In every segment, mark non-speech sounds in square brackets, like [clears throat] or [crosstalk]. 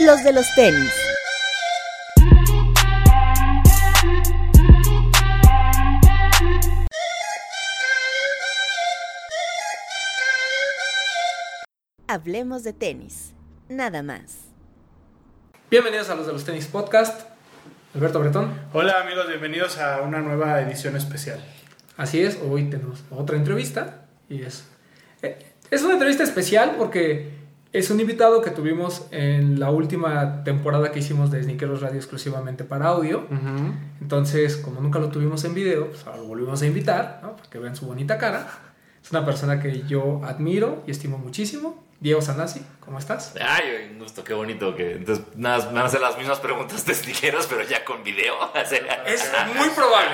los de los tenis. Hablemos de tenis, nada más. Bienvenidos a los de los tenis podcast. Alberto Bretón. Hola amigos, bienvenidos a una nueva edición especial. Así es, hoy tenemos otra entrevista y es, eh, es una entrevista especial porque es un invitado que tuvimos en la última temporada que hicimos de Sneakeros Radio exclusivamente para audio. Entonces, como nunca lo tuvimos en video, pues ahora lo volvimos a invitar, ¿no? Para que vean su bonita cara. Es una persona que yo admiro y estimo muchísimo. Diego Sanasi, ¿cómo estás? Ay, un gusto, qué bonito que entonces nada, van a hacer las mismas preguntas [laughs] de tijeros, pero ya con video. [laughs] Es muy probable.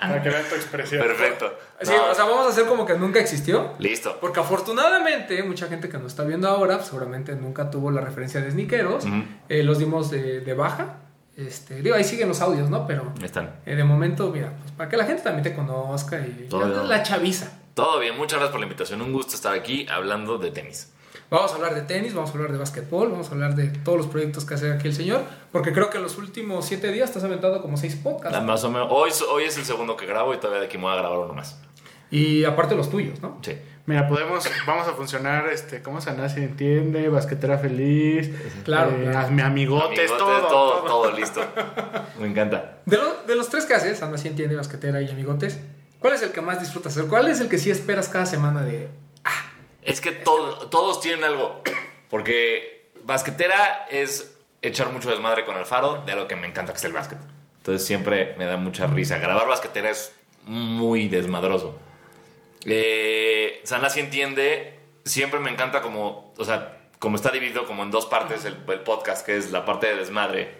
Para que vean tu expresión. Perfecto. Sí, No, o sea, vamos a hacer como que nunca existió. Listo. Porque afortunadamente, mucha gente que nos está viendo ahora, pues, seguramente nunca tuvo la referencia de sneakeros. Ujú. Eh, los dimos de, de baja. Este, digo, ahí siguen los audios, ¿no? Pero están. eh, de momento, mira, pues para que la gente también te conozca y Todo la chaviza. Todo bien, muchas gracias por la invitación. Un gusto estar aquí hablando de tenis. Vamos a hablar de tenis, vamos a hablar de básquetbol, vamos a hablar de todos los proyectos que hace aquí el señor. Porque creo que en los últimos siete días te has aventado como seis podcasts. Ah, Más o menos. Hoy, hoy es el segundo que grabo y todavía de aquí me voy a grabar uno más. Y aparte los tuyos, ¿no? Sí. Mira, podemos, vamos a funcionar, este, ¿cómo Sanasi entiende? Basquetera feliz. Claro, eh, claro. Mi amigotes, Amigotes, todo, todo, todo. todo listo. Me encanta. De, lo- de los tres que haces, Anda, sí entiende, basquetera y amigotes, ¿cuál es el que más disfrutas hacer? ¿Cuál es el que sí esperas cada semana de... Es que todo- todos tienen algo. [clears throat] Porque basquetera es echar mucho desmadre con el faro de lo que me encanta que es el básquet. Entonces siempre me da mucha risa. Grabar basquetera es muy desmadroso. Eh, sí entiende. Siempre me encanta como, o sea, como está dividido como en dos partes el, podcast, que es la parte de desmadre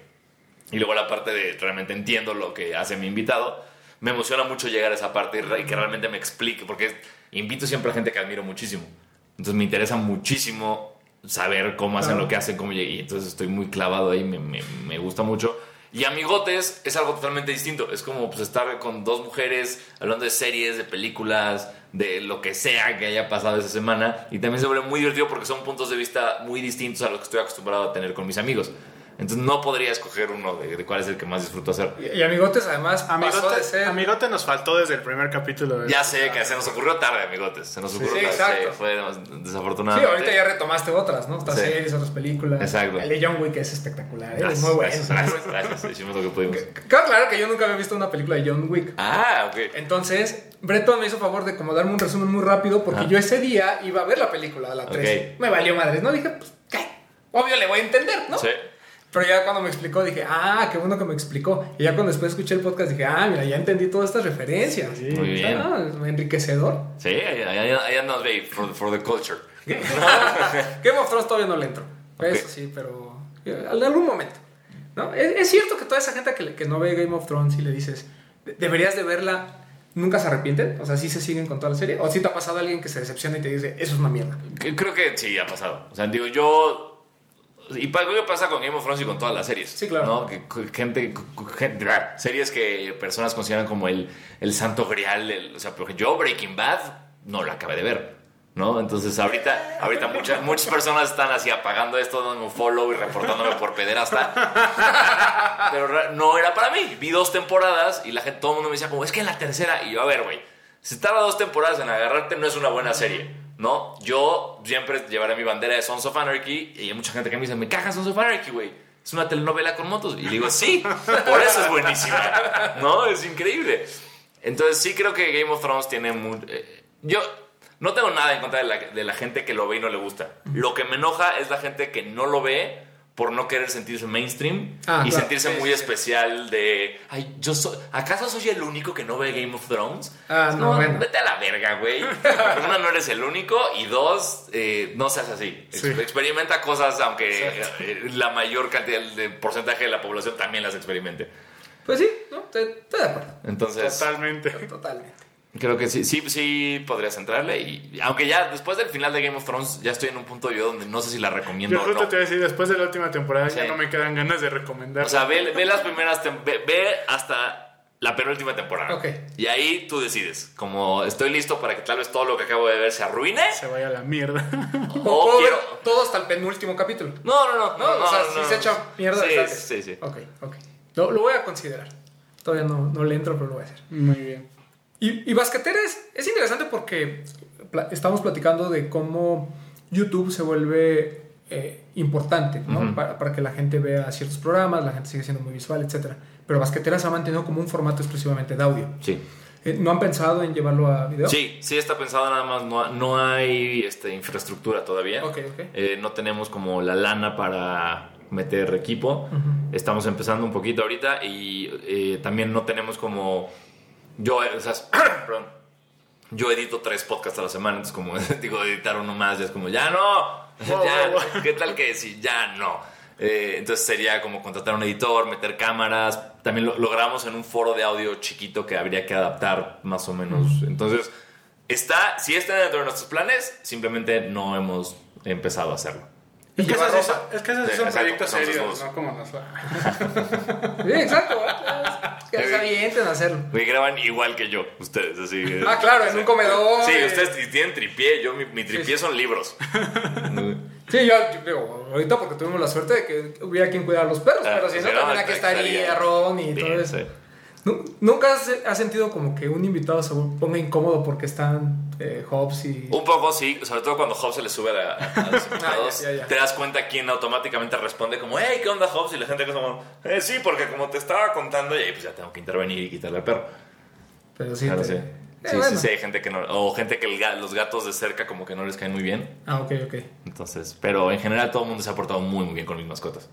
y luego la parte de realmente entiendo lo que hace mi invitado. Me emociona mucho llegar a esa parte y y que realmente me explique, porque invito siempre a gente que admiro muchísimo. Entonces me interesa muchísimo saber cómo hacen Claro. lo que hacen, cómo llegué. Y entonces estoy muy clavado ahí, me, me- me gusta mucho. Y Amigotes es algo totalmente distinto. Es como pues, estar con dos mujeres hablando de series, de películas, de lo que sea que haya pasado esa semana. Y también se vuelve muy divertido porque son puntos de vista muy distintos a los que estoy acostumbrado a tener con mis amigos. Entonces no podría escoger uno de, de cuál es el que más disfruto hacer. Y, y amigotes además pasó de Amigote, ser... amigote nos faltó desde el primer capítulo. de- Ya sé que se nos ocurrió tarde, amigotes. Se nos ocurrió sí, tarde. exacto. Sí, fue Sí, desafortunadamente. ahorita ya retomaste otras, ¿no? Otras Sí. series, otras películas. Exacto. El de John Wick es espectacular, ¿eh? Gracias, es muy bueno. gracias, gracias, gracias. Hicimos lo que pudimos. Claro, claro que yo nunca había visto una película de John Wick. Ah, ok. Entonces, Breton me hizo favor de como darme un resumen muy rápido porque yo ese día iba a ver la película, la 3. Ok. Me valió madres, ¿no? Dije, pues, ¿qué? Obvio le voy a entender, ¿no? Sí. Pero ya cuando me explicó dije, ah, qué bueno que me explicó. Y ya cuando después escuché el podcast dije, ah, mira, ya entendí todas estas referencias. Sí. Muy bien. Ah, es enriquecedor. Sí, ahí, andamos, babe, for, for the culture. [laughs] Game of Thrones todavía no le entro. Eso sí, pero eh, en algún momento. ¿no? Es, es cierto que toda esa gente que, que no ve Game of Thrones y le dices, "De- deberías de verla, nunca se arrepienten. O sea, sí se siguen con toda la serie. O si te ha pasado alguien que se decepciona y te dice, eso es una mierda. Creo que sí, ha pasado. O sea, digo, yo... Y que pasa con Game of Thrones y con todas las series. Sí, claro. ¿no? Que cu- gente, series que personas consideran como el, el santo grial. el- o sea, porque yo Breaking Bad no la acabé de ver. ¿No? Entonces ahorita, ahorita muchas, muchas personas están así apagando esto, dándome un follow y reportándome por pederasta. Pero no era para mí. Vi dos temporadas y la gente, todo el mundo me decía como, es que en la tercera, y yo, a ver, güey, si tarda dos temporadas en agarrarte no es una buena serie, ¿no? Yo siempre llevaré mi bandera de Sons of Anarchy y hay mucha gente que me dice, me cagas Sons of Anarchy, güey. Es una telenovela con motos. Y digo, sí, por eso es buenísima, ¿no? Es increíble. Entonces sí creo que Game of Thrones tiene muy... eh, yo no tengo nada en contra de la, de la gente que lo ve y no le gusta. Lo que me enoja es la gente que no lo ve por no querer sentirse mainstream Ah, y claro. sentirse Sí, muy sí, sí. especial de, ay, yo soy, ¿acaso soy el único que no ve Game of Thrones? Ah, no, bueno. Vete a la verga, güey. [laughs] Una, no eres el único y dos, eh, no seas así. Ex- Sí. Experimenta cosas aunque eh, la mayor cantidad de porcentaje de la población también las experimente. Pues sí, ¿no? Estoy, estoy de acuerdo. Entonces, Totalmente. Totalmente. Creo que sí, sí, sí podrías entrarle. Y, aunque ya después del final de Game of Thrones, ya estoy en un punto yo donde no sé si la recomiendo Yo o justo no. te voy a decir, después de la última temporada Sí. ya no me quedan ganas de recomendar. O sea, ve, ve las primeras, ve, ve hasta la penúltima temporada. Ok. Y ahí tú decides, como estoy listo para que tal vez todo lo que acabo de ver se arruine. Se vaya a la mierda. O [laughs] O quiero... ver todo hasta el penúltimo capítulo. No, no, no. No, no, o sea, no, si se echa mierda Sí, sí, sí. Ok, ok. Lo, lo voy a considerar. Todavía no, no le entro, pero lo voy a hacer. Muy bien. Y, y es, es interesante porque estamos platicando de cómo YouTube se vuelve eh, importante ¿no? Para, para que la gente vea ciertos programas, la gente sigue siendo muy visual, etc. Pero Basquetera se ha mantenido como un formato exclusivamente de audio. Sí. Eh, ¿No han pensado en llevarlo a video? Sí, sí está pensado nada más, no, no hay este, infraestructura todavía. Ok, ok. Eh, no tenemos como la lana para meter equipo. Estamos empezando un poquito ahorita y eh, también no tenemos como... Yo, o sea, [clears throat] perdón. Yo edito tres podcasts a la semana, entonces como [laughs] digo, editar uno más, ya es como, ya no, [laughs] ya, ¿qué tal que si ya no? Eh, entonces sería como contratar un editor, meter cámaras. También lo, lo grabamos en un foro de audio chiquito que habría que adaptar más o menos. Entonces, está, si está dentro de nuestros planes, simplemente no hemos empezado a hacerlo. Y Es que, esos, es que esos son proyectos serios, no como nosotros. [laughs] Sí, exacto. Que se avienten a hacerlo. Me graban igual que yo, ustedes, así. que- Ah, claro, en un comedor. Sí, eh. ustedes tienen tripié, yo mi, mi tripié son libros. Sí, yo, yo digo, ahorita porque tuvimos la suerte de que hubiera quien cuidar a los perros, Ah, pero si pues no, sí, también aquí estaría Ron y todo eso. ¿Nunca has, has sentido como que un invitado se ponga incómodo porque están eh, Hobbs y... Un poco sí, sobre todo cuando Hobbs se le sube a, a- los [laughs] invitados, ya, ya. te das cuenta quién automáticamente responde como, hey, ¿qué onda Hobbs? Y la gente que es como, eh, sí, porque como te estaba contando, y ahí pues ya tengo que intervenir y quitarle al perro. Pero sí, Claro, te- sí. Eh, Sí, bueno. sí, sí, hay gente que no, o gente que el los gatos de cerca como que no les caen muy bien. Ah, ok, ok. Entonces, pero en general todo el mundo se ha portado muy, muy bien con mis mascotas.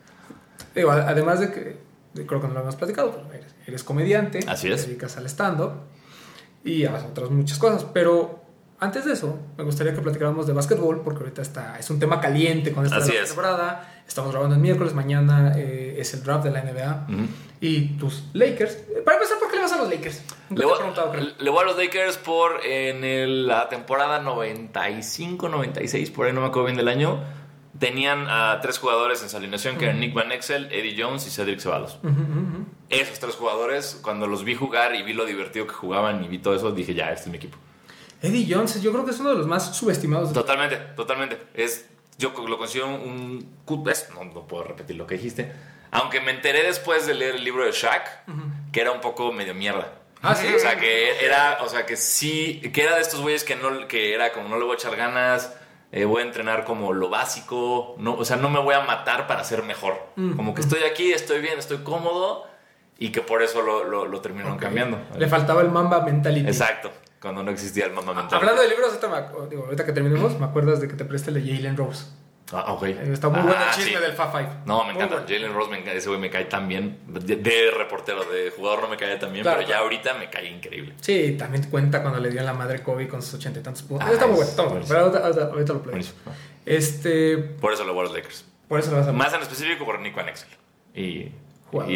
Digo, además de que, creo que no lo hemos platicado, pues eres, eres comediante. Así es. Te dedicas al stand-up y a otras muchas cosas. Pero antes de eso, me gustaría que platicáramos de básquetbol, porque ahorita está, es un tema caliente con esta Así nueva es. temporada. Estamos grabando el miércoles, mañana eh, es el draft de la NBA. Ujú. Y tus Lakers. Eh, Para empezar, ¿por qué le vas a los Lakers? Le voy, le voy a los Lakers por en el- la temporada 95-96, por ahí no me acuerdo bien del año. Tenían a tres jugadores en su alineación que eran Nick Van Exel, Eddie Jones y Cedric Ceballos. Esos tres jugadores, cuando los vi jugar y vi lo divertido que jugaban y vi todo eso, dije, ya, este es mi equipo. Eddie Jones, yo creo que es uno de los más subestimados. Totalmente, totalmente. Es, yo lo considero un... es- no, no puedo repetir lo que dijiste. Aunque me enteré después de leer el libro de Shaq, que era un poco medio mierda. Ah, ¿sí? O sea, que era, o sea, que sí, que era de estos güeyes que no, que era como no le voy a echar ganas, eh, voy a entrenar como lo básico, no, o sea, no me voy a matar para ser mejor. Mm. Como que estoy aquí, estoy bien, estoy cómodo y que por eso lo, lo, lo terminaron Ok. cambiando. Le faltaba el Mamba Mentality. Exacto, cuando no existía el mamá mental. Hablando de libros, ahorita, me digo, ahorita que terminemos, me acuerdas de que te presté el de Jalen Rose. Ah, ok. Está muy Ah, bueno el chisme sí. del Fa Five. No, me Muy encanta. bueno. Jalen Rose, me encanta. ese güey me cae tan bien. De, de reportero, de jugador no me cae tan bien, Claro, pero ya ahorita me cae increíble. Sí, también cuenta cuando le dio la madre Kobe con sus ochenta y tantos puntos. Ah, está muy bueno, está muy bueno. Pero ahorita, lo platico. Este, Por eso lo voy a los Lakers. por eso lo vas a Más en específico por Nick Van Exel y, y.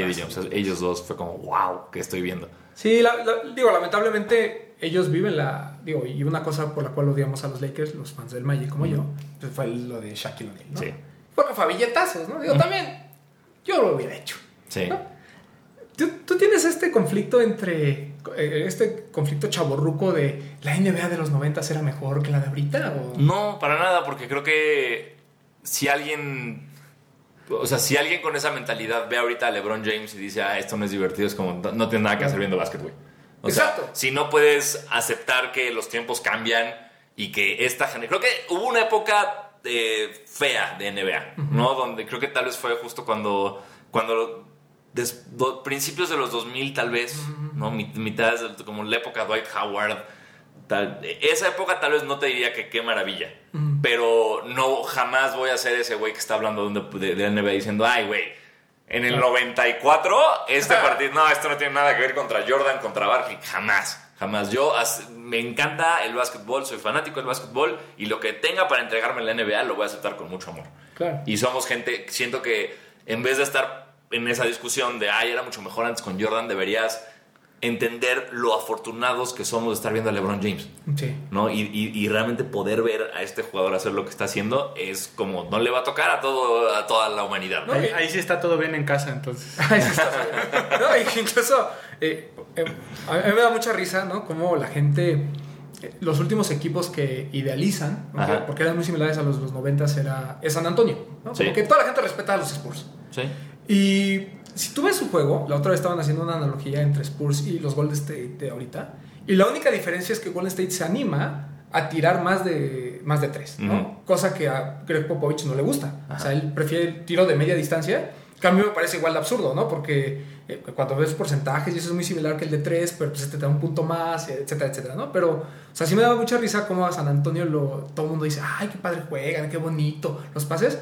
Eddie Jones. Ellos dos fue como, wow, que estoy viendo. Sí, la- la- digo, lamentablemente ellos viven la. Digo, y una cosa por la cual odiamos a los Lakers, los fans del Magic como yo, pues fue lo de Shaquille O'Neal, ¿no? Sí. Porque fue a billetazos, ¿no? Digo, también, yo lo hubiera hecho. Sí. ¿no? ¿Tú, tú tienes este conflicto entre. eh, Este conflicto chaborruco de la NBA de los 90 era mejor que la de ahorita? O... No, para nada, porque creo que si alguien. O sea, si alguien con esa mentalidad ve ahorita a LeBron James y dice, ah, esto no es divertido, es como, no tiene nada que hacer viendo básquet, güey. O Exacto. sea, si no puedes aceptar que los tiempos cambian y que esta generación. Creo que hubo una época eh, fea de NBA, ¿no? Donde creo que tal vez fue justo cuando. cuando des- do- principios de los 2000, tal vez, ¿no? Mi- Mitades, del- como la época Dwight Howard. Tal, esa época tal vez no te diría que qué maravilla, pero no jamás voy a ser ese güey que está hablando de, de, de NBA diciendo, ay, güey, en el 94 este [laughs] partido, no, esto no tiene nada que ver contra Jordan, contra Barkley, jamás, jamás. Yo me encanta el básquetbol, soy fanático del básquetbol y lo que tenga para entregarme en la NBA lo voy a aceptar con mucho amor. Claro. Y somos gente, siento que en vez de estar en esa discusión de, ay, era mucho mejor antes con Jordan, deberías entender lo afortunados que somos de estar viendo a LeBron James. Sí. ¿no? Y, y- y realmente poder ver a este jugador hacer lo que está haciendo es como no le va a tocar a todo a toda la humanidad. ¿no? Ahí, ahí sí está todo bien en casa, entonces. [laughs] Ahí sí está bien. no, incluso, eh, eh, a mí me da mucha risa, ¿no? Como la gente, eh, los últimos equipos que idealizan, ¿no? Porque eran muy similares a los, los 90 era es San Antonio, ¿no? Sí. Como que toda la gente respeta a los Spurs. Sí. Y si tú ves su juego, la otra vez estaban haciendo una analogía entre Spurs y los Golden State de ahorita, y la única diferencia es que Golden State se anima a tirar más de, más de tres, ¿no? Cosa que a Greg Popovich no le gusta. O sea, él prefiere el tiro de media distancia. Que a mí me parece igual de absurdo, ¿no? Porque eh, cuando ves porcentajes, y eso es muy similar que el de tres, pero pues este te da un punto más, etcétera, etcétera, ¿no? Pero, o sea, sí me daba mucha risa cómo a San Antonio lo, todo el mundo dice, ay, qué padre juegan, qué bonito, los pases.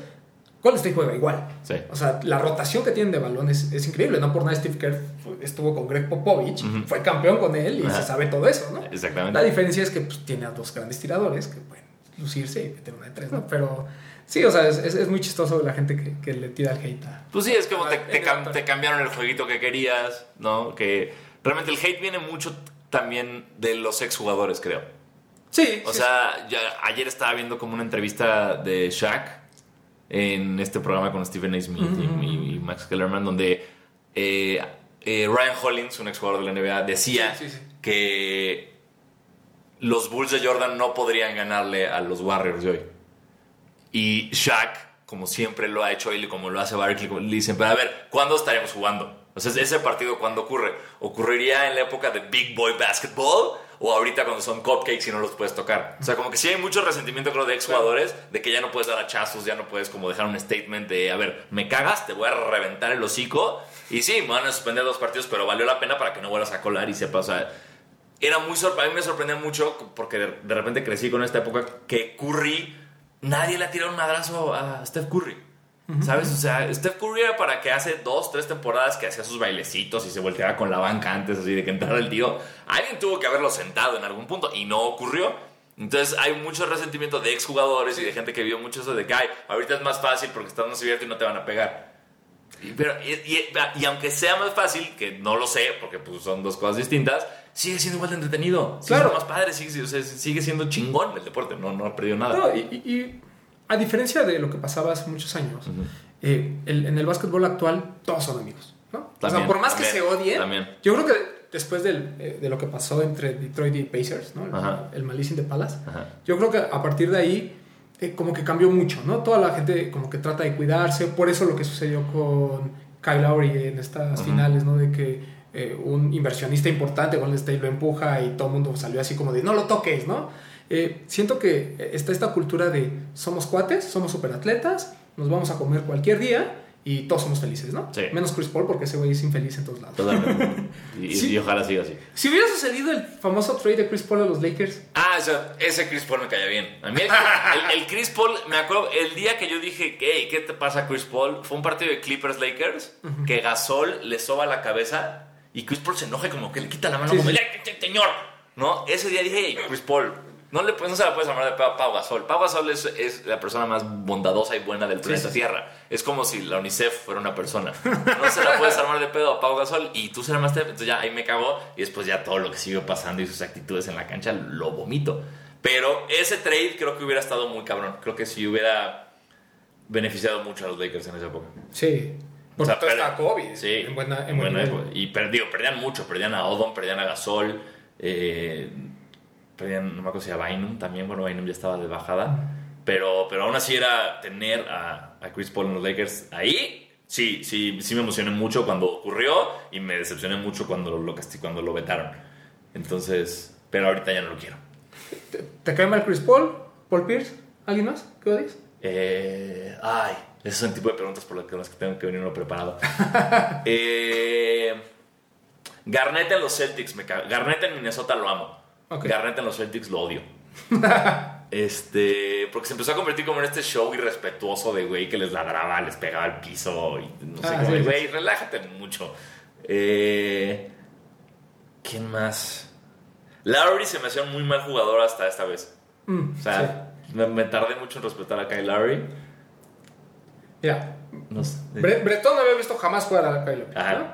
Golden State juega igual. Sí. O sea, la rotación que tienen de balón es, es increíble. No por nada Steve Kerr estuvo con Greg Popovich, fue campeón con él y Ajá. se sabe todo eso, ¿no? Exactamente. La diferencia es que pues, tiene a dos grandes tiradores que pueden lucirse y meter una de tres, ¿no? Pero sí, o sea, es, es- es muy chistoso la gente que, que le tira el hate a- Pues sí, es como te, te en cam- otra. te cambiaron el jueguito que querías, ¿no? Que realmente el hate viene mucho también de los exjugadores, creo. Sí, O sí, sea, ya ayer estaba viendo como una entrevista de Shaq en este programa con Stephen A. Smith y- Ujú. y, y Max Kellerman, donde eh, eh, Ryan Hollins, un exjugador de la NBA, decía Sí, sí, sí. que los Bulls de Jordan no podrían ganarle a los Warriors de hoy. Y Shaq, como siempre lo ha hecho él y como lo hace Barkley, le dicen, pero a ver, ¿cuándo estaremos jugando? O sea, ese partido, ¿cuándo ocurre? ¿Ocurriría en la época de Big Boy Basketball o ahorita cuando son cupcakes y no los puedes tocar? O sea, como que sí hay mucho resentimiento, creo, de exjugadores de que ya no puedes dar hachazos, ya no puedes como dejar un statement de, a ver, me cagas, te voy a reventar el hocico. Y sí, me van a suspender dos partidos, pero valió la pena para que no vuelvas a colar y sepas, o sea, era muy sorpre- a mí me sorprendía mucho porque de, de repente crecí con esta época que Curry nadie le ha tirado un madrazo a Steph Curry. ¿Sabes? O sea, Steph Curry era para que hace dos, tres temporadas que hacía sus bailecitos y se volteaba con la banca antes, así de que entrara el tío. Alguien tuvo que haberlo sentado en algún punto y no ocurrió. Entonces hay mucho resentimiento de exjugadores y de gente que vio mucho eso de que, ay, ahorita es más fácil porque estás más abierto y no te van a pegar. Y- Pero, y, y- y aunque sea más fácil, que no lo sé, porque pues, son dos cosas distintas, sigue siendo igual de entretenido. Sigue Claro. siendo más padre, sigue, siendo chingón el deporte, no, no ha perdido nada. No, y a diferencia de lo que pasaba hace muchos años, eh, el- en el básquetbol actual todos son amigos. ¿no? o sea, por más que se odien, también. yo creo que después del, eh, de lo que pasó entre Detroit y Pacers, ¿no? el, Ajá. el Malice in the Palace, Ajá. yo creo que a partir de ahí eh, como que cambió mucho, ¿no? Toda la gente como que trata de cuidarse, por eso lo que sucedió con Kyle Lowry en estas finales, ¿no? De que un inversionista importante, Golden State, lo empuja y todo el mundo salió así como de no lo toques, ¿no? Eh, siento que está esta cultura de somos cuates, somos superatletas, nos vamos a comer cualquier día y todos somos felices, ¿no? Sí. Menos Chris Paul porque ese güey es infeliz en todos lados. Totalmente. [laughs] Y, Sí. y ojalá siga así. Si hubiera sucedido el famoso trade de Chris Paul a los Lakers, Ah, o sea, ese Chris Paul me caía bien. A mí el, el- el Chris Paul, me acuerdo, el día que yo dije, hey, ¿qué te pasa Chris Paul? Fue un partido de Clippers-Lakers que Gasol le soba la cabeza y Chris Paul se enoja como que le quita la mano Sí, como, sí. "Ay, te- señor! ¿No? Ese día dije, hey, Chris Paul, no, le, no se la puedes armar de pedo a Pau Gasol. Pau Gasol es, es la persona más bondadosa y buena del planeta sí. Tierra. Es como si la UNICEF fuera una persona. No se la puedes armar de pedo a Pau Gasol y tú se la armaste. Entonces ya ahí me cagó y después ya todo lo que siguió pasando y sus actitudes en la cancha lo vomito. Pero ese trade creo que hubiera estado muy cabrón. Creo que sí hubiera beneficiado mucho a los Lakers en esa época. sí. O Porque sea, todo está Kobe Sí, en buena, en buena época. Y perdió, perdían mucho. Perdían a Odom, perdían a Gasol. eh, no me acuerdo si a Bynum también. Bueno, Bynum ya estaba de bajada. Pero, pero aún así era tener a, a Chris Paul en los Lakers ahí. Sí, sí, sí me emocioné mucho cuando ocurrió y me decepcioné mucho cuando lo, cuando lo vetaron. Entonces, pero ahorita ya no lo quiero. ¿Te, te cae mal Chris Paul? ¿Paul Pierce? ¿Alguien más? ¿Qué odias? Eh, ay, esos son el tipo de preguntas por las que, tengo que venir uno preparado. [laughs] eh, Garnett en los Celtics, me caga. Garnett en Minnesota lo amo. Ok. Garnett en los Celtics lo odio. [laughs] este, porque se empezó a convertir como en este show irrespetuoso de güey que les ladraba, les pegaba al piso y no sé Ah, cómo. sí. Güey, relájate mucho. Eh, ¿Quién más? Lowry se me hacía un muy mal jugador hasta esta vez. Mm, O sea, me, me tardé mucho en respetar a Kyle Lowry. Mira, No sé. Bre- Bretón no había visto jamás jugar a Kylo. Ajá. ¿no?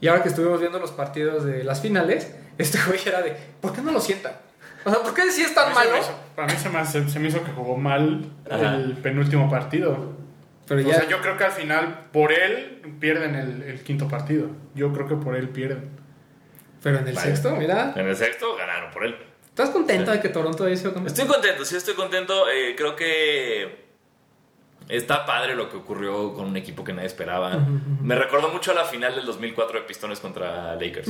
Y ahora que estuvimos viendo los partidos de las finales, este güey era de, ¿por qué no lo sientan? O sea, ¿por qué si es tan Para mí se malo? me hizo- Para mí se me, hace- se me hizo que jugó mal Ajá. el penúltimo partido. Pero O ya, sea, yo creo que al final, por él, pierden el, el quinto partido. Yo creo que por él pierden. Pero en el sexto, mira, En el sexto ganaron por él. ¿estás contento de que Toronto haya sido campeón? Estoy contento, sí estoy contento. Eh, creo que está padre lo que ocurrió con un equipo que nadie esperaba. Me recordó mucho a la final del 2004 de Pistones contra Lakers,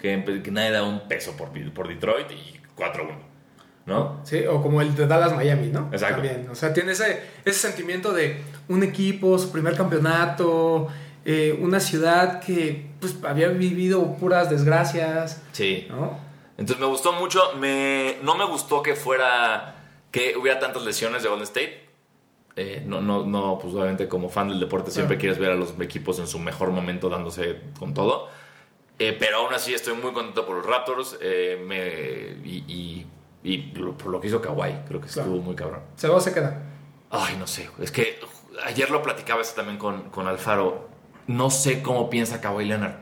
que, empe- que nadie daba un peso por, por Detroit y 4-1. ¿No? Sí, o como el de Dallas Miami, ¿no? Exacto. También, o sea, tiene ese, ese sentimiento de un equipo, su primer campeonato, eh, una ciudad que pues había vivido puras desgracias, Sí. ¿no? Entonces me gustó mucho. Me, no me gustó que fuera. que hubiera tantas lesiones de Golden State. Eh, no, no, no, pues obviamente como fan del deporte siempre Claro. quieres ver a los equipos en su mejor momento dándose con todo. Eh, pero aún así estoy muy contento por los Raptors. eh, me, y y- y lo- por lo que hizo Kawhi. Creo que Claro. estuvo muy cabrón. Se va o se queda. Ay, no sé. Es que ayer lo platicaba eso también con, con Alfaro. No sé cómo piensa Kawhi Leonard.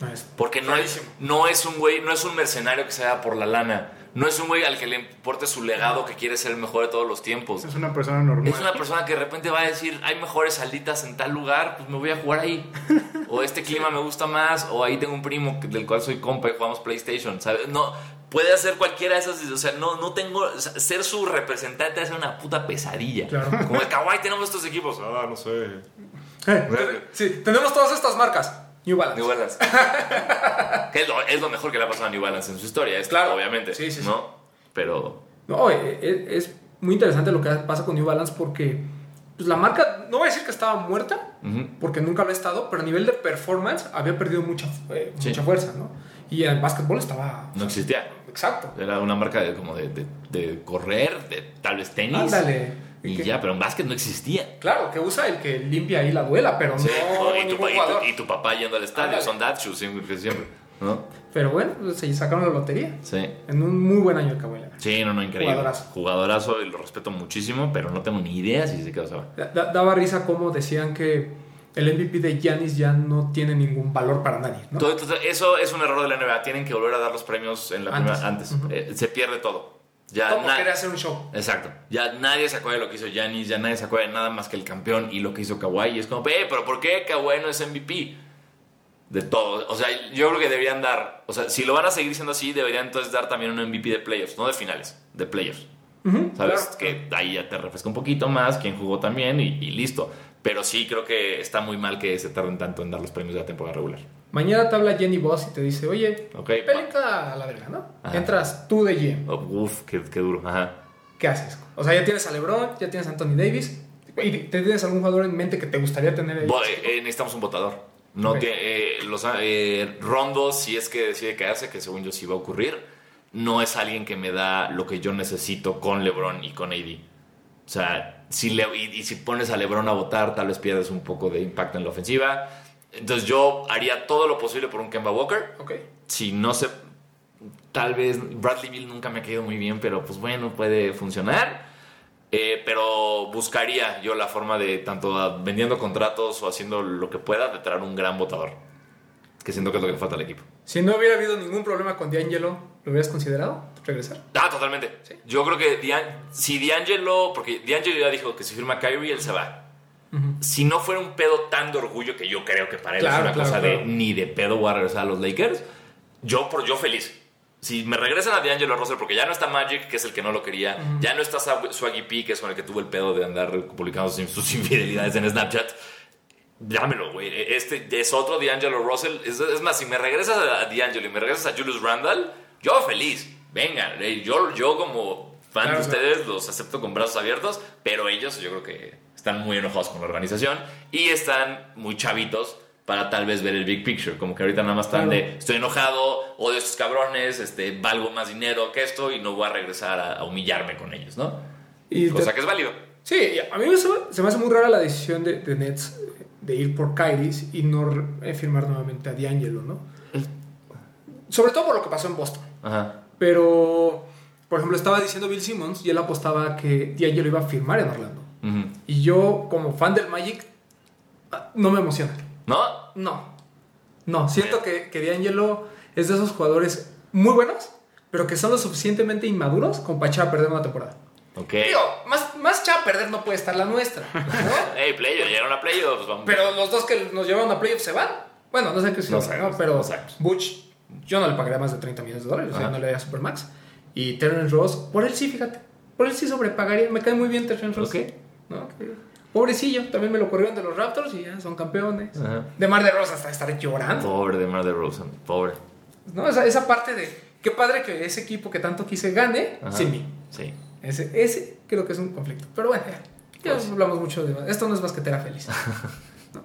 No, es- Porque no es, no es un güey, no es un mercenario que se da por la lana. No es un güey al que le importe su legado, que quiere ser el mejor de todos los tiempos. Es una persona normal. Es una persona que de repente va a decir, hay mejores salitas en tal lugar, pues me voy a jugar ahí. O este [laughs] clima me gusta más, o ahí tengo un primo del cual soy compa y jugamos PlayStation, ¿sabes? No, puede hacer cualquiera de esas, o sea, no, no tengo, o sea, ser su representante es una puta pesadilla. Claro. Como el Kawaii tenemos estos equipos. Ah, no sé. Eh, sí, tenemos todas estas marcas. New Balance. New Balance. [laughs] que es lo, es lo mejor que le ha pasado a New Balance en su historia, es Claro. obviamente. Sí, sí, sí. ¿no? Pero. No, eh, eh, es muy interesante lo que pasa con New Balance porque pues, la marca, no voy a decir que estaba muerta, ujú. porque nunca lo ha estado, pero a nivel de performance había perdido mucha, eh, Sí. mucha fuerza, ¿no? Y el básquetbol estaba... No existía. Exacto. Era una marca de, como de, de- de correr, de tal vez tenis. Ándale. Y Que- ya, pero en básquet no existía. Claro, que usa el que limpia ahí la duela, pero Sí. no [laughs] y, tu, pa- y tu- jugador. y tu papá yendo al estadio, son shoes siempre. siempre, ¿no? Pero bueno, pues, se sacaron la lotería. Sí. En un muy buen año el Kawhi. Sí, no, no, increíble. Jugadorazo. Jugadorazo y lo respeto muchísimo, pero no tengo ni idea si se quedó. Da- da- daba risa como decían que el MVP de Giannis ya no tiene ningún valor para nadie, ¿no? Todo- eso es un error de la NBA. Tienen que volver a dar los premios en la Antes. primera- antes. Eh, se pierde todo. Ya quería hacer un show. Exacto. Ya nadie se acuerda de lo que hizo Giannis, ya nadie se acuerda de nada más que el campeón y lo que hizo Kawhi. Y es como, eh, pero ¿por qué Kawhi no es MVP? De todo. O sea, yo creo que deberían dar, o sea, si lo van a seguir siendo así, deberían entonces dar también un MVP de playoffs, no de finales, de playoffs. ¿Sabes? claro. Que ahí ya te refresca un poquito más, quien jugó también y, y listo. Pero sí creo que está muy mal que se tarden tanto en dar los premios de la temporada regular. Mañana te habla Jenny Boss y te dice, oye, Ok. pelita a la verga, ¿no? Ajá. Entras tú de GM. Oh, uf, qué, qué duro. Ajá. ¿Qué haces? O sea, ya tienes a LeBron, ya tienes a Anthony Davis. ¿Y te tienes algún jugador en mente que te gustaría tener ahí? Bo- eh, eh, necesitamos un votador. No Ok. tie- eh, los eh, Rondo, si es que decide quedarse, que según yo sí va a ocurrir, no es alguien que me da lo que yo necesito con LeBron y con AD. O sea, si le- y, y si pones a LeBron a votar, tal vez pierdes un poco de impacto en la ofensiva. Entonces yo haría todo lo posible por un Kemba Walker. Ok. Si no se... Tal vez Bradley Bill nunca me ha caído muy bien, pero pues bueno, puede funcionar. Eh, pero buscaría yo la forma de, tanto vendiendo contratos o haciendo lo que pueda, de traer un gran votador. Que siento que es lo que le falta al equipo. Si no hubiera habido ningún problema con D'Angelo, ¿lo hubieras considerado regresar? Ah, totalmente. Yo creo que D'An- si D'Angelo, porque D'Angelo ya dijo que si firma Kyrie, él se va. Si no fuera un pedo tan de orgullo, que yo creo que para él Claro, es una claro, cosa claro. de ni de pedo voy a regresar a los Lakers, yo, por, yo feliz. Si me regresan a D'Angelo Russell, porque ya no está Magic, que es el que no lo quería, ya no está Swa- Swaggy P, que es con el que tuvo el pedo de andar publicando sus, infidelidades en Snapchat, dámelo, güey. Este es otro D'Angelo Russell. Es, es más, si me regresas a D'Angelo y me regresas a Julius Randall, yo feliz. Vengan, eh, yo, yo como fan Claro, de ustedes los acepto con brazos abiertos, pero ellos yo creo que están muy enojados con la organización y están muy chavitos para tal vez ver el big picture, como que ahorita nada más están Claro. de estoy enojado, odio a estos cabrones, este, valgo más dinero que esto y no voy a regresar a, a humillarme con ellos, ¿no? Y te- Cosa que es válido. Sí, a mí me, se se me hace muy rara la decisión de, de Nets de ir por Kairis y no eh, firmar nuevamente a D'Angelo, ¿no? Sobre todo por lo que pasó en Boston. Ajá. Pero, por ejemplo, estaba diciendo Bill Simmons y él apostaba que D'Angelo iba a firmar en Orlando. Y yo, como fan del Magic, no me emociona. ¿No? No. No, siento que, que D'Angelo es de esos jugadores muy buenos, pero que son lo suficientemente inmaduros como para echar a perder una temporada. Ok. Digo, más, más echar a perder no puede estar la nuestra, ¿no? [laughs] Hey, playoff, llegaron a playoffs, vamos. Pero los dos que nos llevaron a playoffs se van. Bueno, no sé qué si No ¿no? sabemos, pero no sabemos. Butch yo no le pagaría más de 30 millones de dólares, o sea, no le daría Supermax. Y Terrence Ross, por él sí, fíjate, por él sí sobrepagaría, me cae muy bien Terrence Ross. Ok. ¿No? Pobrecillo, también me lo corrieron de los Raptors y ya son campeones. Ajá. De Mar de Rosa hasta estar llorando. Pobre de Mar de Rosen, pobre. ¿no? Esa, esa parte de qué padre que ese equipo que tanto quise gane Ajá. sin mí. Sí. Ese, ese creo que es un conflicto. Pero bueno, ya, ya Pues. hablamos mucho de... Esto no es basquetera feliz. [laughs] ¿no?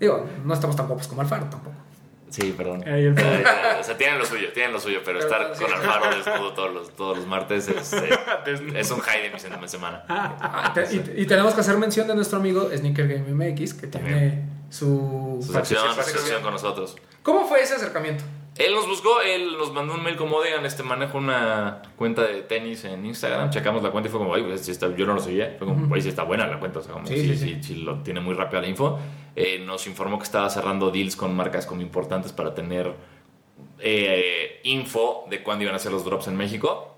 Digo, no estamos tan guapos como Alfaro tampoco. Sí, perdón. El- Eh, o sea, tienen lo suyo, tienen lo suyo, pero Pero, estar sí. con Alfaro desnudo todos los, todos los martes es, eh, [laughs] es un high de mi sem- semana. Ah, te- y, y tenemos que hacer mención de nuestro amigo Sneaker Game MX, que tiene También. su... Su sección, su participación. sección con nosotros. ¿Cómo fue ese acercamiento? Él nos buscó, él nos mandó un mail como, oigan, este, manejo una cuenta de tenis en Instagram, checamos la cuenta y fue como, ay, pues, sí está, yo no lo seguía, fue como. "Oye, sí está buena la cuenta, o sea, como, Sí, sí, sí, sí, sí, lo tiene muy rápida la info. Eh, nos informó que estaba cerrando deals con marcas como importantes para tener eh, info de cuándo iban a hacer los drops en México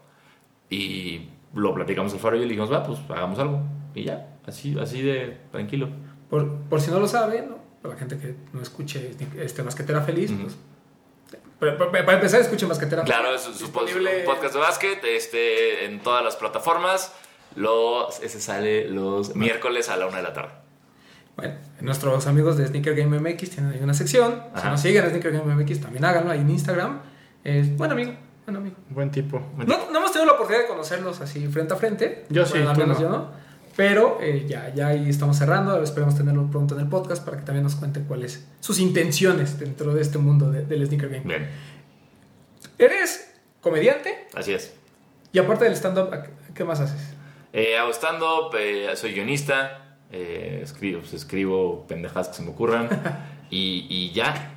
y lo platicamos al faro y le dijimos, va, pues hagamos algo. Y ya, así, así de tranquilo. Por, por si no lo saben, ¿no? para la gente que no escuche este Basquetera Feliz, pues... Para, para- para empezar, escuchen Basquetera Claro, es su, podcast de básquet este, en todas las plataformas. Los, ese sale los miércoles a la una de la tarde. Bueno, nuestros amigos de Sneaker Game MX tienen ahí una sección. Si Ajá. nos siguen a Sneaker Game MX, también háganlo ahí en Instagram. Es buen amigo, buen amigo. Buen tipo. No, no hemos tenido la oportunidad de conocerlos así frente a frente. Yo sí, al tú menos no. yo no. Pero eh, ya, ya ahí estamos cerrando. Esperemos tenerlo pronto en el podcast para que también nos cuente cuáles sus intenciones dentro de este mundo de- del Sneaker Game. Bien, Eres comediante así es. y aparte del stand-up, ¿a- ¿qué más haces? Eh, hago stand-up, eh, soy guionista, eh, escribo, pues, escribo pendejadas que se me ocurran [laughs] y, y ya.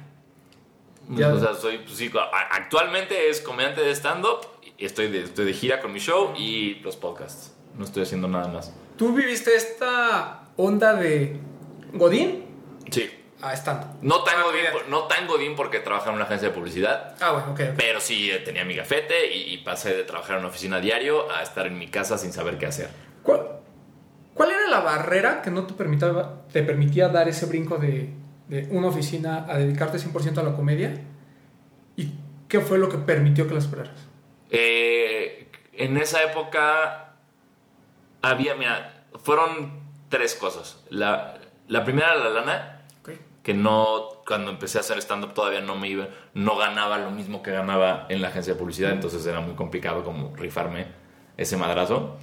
Ya. O sea, soy, pues, sí, actualmente es comediante de stand-up, y estoy de, estoy de gira con mi show y los podcasts. No estoy haciendo nada más. ¿Tú viviste esta onda de Godín Sí. a stand-up? No tan, Ah, godín, por- no tan godín porque trabajaba en una agencia de publicidad, Ah, bueno, ok. ok. pero sí eh, tenía mi gafete y, y pasé de trabajar en una oficina diario a estar en mi casa sin saber qué hacer. ¿Cuál, cuál era la barrera que no te permitía, te permitía dar ese brinco de, de una oficina a dedicarte 100% a la comedia? ¿Y qué fue lo que permitió que la superaras? Eh, en esa época había, mira, fueron tres cosas. La, la primera era la lana, Ok. que no, cuando empecé a hacer stand-up todavía no me iba, no ganaba lo mismo que ganaba en la agencia de publicidad, entonces era muy complicado como rifarme ese madrazo.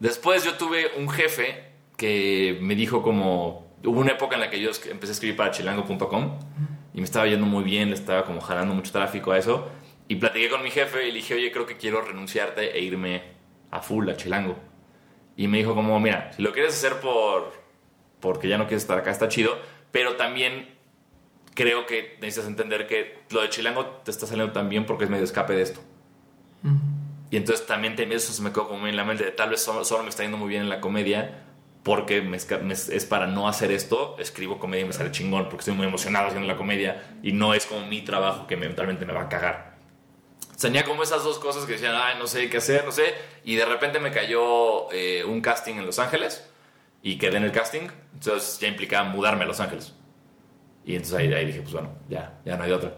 Después yo tuve un jefe que me dijo como, hubo una época en la que yo empecé a escribir para chilango.com y me estaba yendo muy bien, le estaba como jalando mucho tráfico a eso y platiqué con mi jefe y le dije, oye, creo que quiero renunciarte e irme a full, a chilango. Y me dijo como, mira, si lo quieres hacer por porque ya no quieres estar acá, está chido, pero también creo que necesitas entender que lo de Chilango te está saliendo tan bien porque es medio escape de esto. Y entonces también te- eso se me quedó como en la mente de tal vez solo, solo me está yendo muy bien en la comedia porque me me- es para no hacer esto, escribo comedia y me sale chingón porque estoy muy emocionado haciendo la comedia y no es como mi trabajo que eventualmente me va a cagar. Tenía como esas dos cosas que decían, ay, no sé qué hacer, no sé. Y de repente me cayó eh, un casting en Los Ángeles y quedé en el casting. Entonces ya implicaba mudarme a Los Ángeles. Y entonces ahí, ahí dije, pues bueno, ya, ya no hay de otra.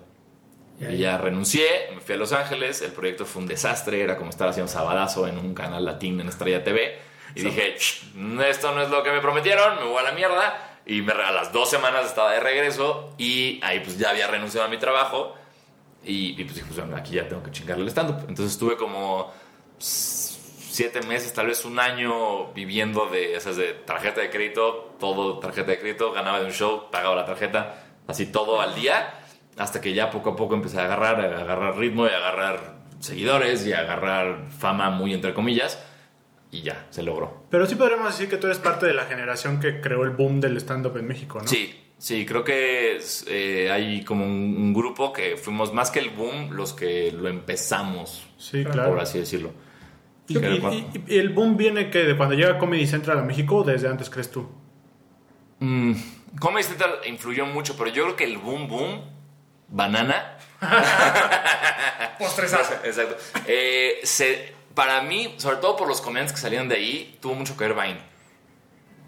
Y ya renuncié, me fui a Los Ángeles, el proyecto fue un desastre, era como estar haciendo sabadazo en un canal latín en Estrella TV. Y dije, "Ch, esto no es lo que me prometieron, me voy a la mierda. Y me, a las dos semanas estaba de regreso y ahí pues ya había renunciado a mi trabajo. Y, y, pues dije, pues bueno, aquí ya tengo que chingarle el stand-up. Entonces estuve como siete meses, tal vez un año viviendo de esas de tarjeta de crédito, todo tarjeta de crédito, ganaba de un show, pagaba la tarjeta, así todo al día, hasta que ya poco a poco empecé a agarrar, a agarrar ritmo y a agarrar seguidores y a agarrar fama muy entre comillas y ya, se logró. Pero sí podríamos decir que tú eres parte de la generación que creó el boom del stand-up en México, ¿no? Sí, sí, creo que eh, hay como un, un grupo que fuimos más que el boom los que lo empezamos, Sí, claro. por así decirlo. Y, y- y- y el boom viene que de cuando llega Comedy Central a México o desde antes crees tú? Mm, Comedy Central influyó mucho, pero yo creo que el boom boom, banana, [laughs] Postrezazo. exacto, eh, se, para mí, sobre todo por los comediantes que salieron de ahí, tuvo mucho que ver Vine.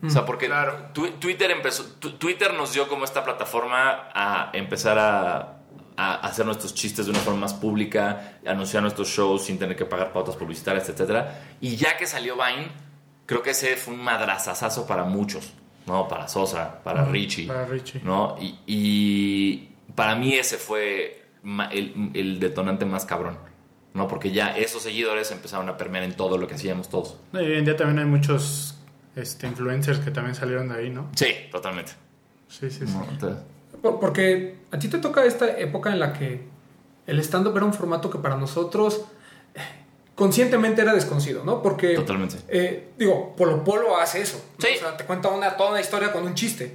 O sea, porque claro. tu- Twitter empezó, tu- Twitter nos dio como esta plataforma a empezar a, a hacer nuestros chistes de una forma más pública, anunciar nuestros shows sin tener que pagar pautas publicitarias, etcétera. Y ya que salió Vine, creo que ese fue un madrazazazo para muchos, ¿no? Para Sosa, para Richie, para Richie. ¿no? Y, y para mí ese fue el, el detonante más cabrón, ¿no? Porque ya esos seguidores empezaron a permear en todo lo que hacíamos todos. Y hoy en día también hay muchos este, influencers que también salieron de ahí, ¿no? Sí, totalmente. Sí, sí, sí. ¿no? Entonces, Por- Porque a ti te toca esta época en la que el stand-up era un formato que para nosotros eh, conscientemente era desconocido, ¿no? Porque, Totalmente. eh, digo, Polo Polo hace eso. ¿no? Sí. O sea, te cuenta una, toda una historia con un chiste.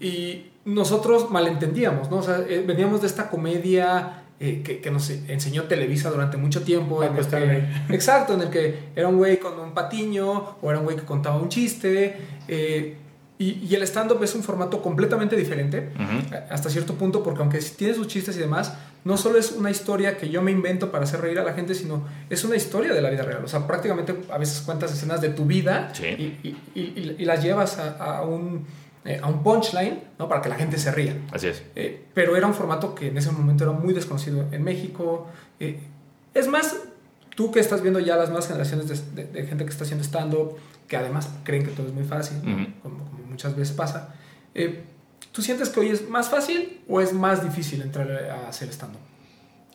Y nosotros malentendíamos, ¿no? O sea, eh, veníamos de esta comedia eh, que, que nos enseñó Televisa durante mucho tiempo. Paco en el Stanley. que- exacto, en el que era un güey con un patiño o era un güey que contaba un chiste. eh, y, y el stand-up es un formato completamente diferente hasta cierto punto, porque aunque tiene sus chistes y demás, no solo es una historia que yo me invento para hacer reír a la gente, sino es una historia de la vida real. O sea, prácticamente a veces cuentas escenas de tu vida Sí. y, y- y- y las llevas a, a un, eh, a un punchline ¿no? para que la gente se ría. Así es. Eh, pero era un formato que en ese momento era muy desconocido en México. Eh, es más, tú que estás viendo ya las nuevas generaciones de, de- de gente que está haciendo stand-up, que además creen que todo es muy fácil, como, como muchas veces pasa. ¿Tú sientes que hoy es más fácil o es más difícil entrar a hacer stand-up?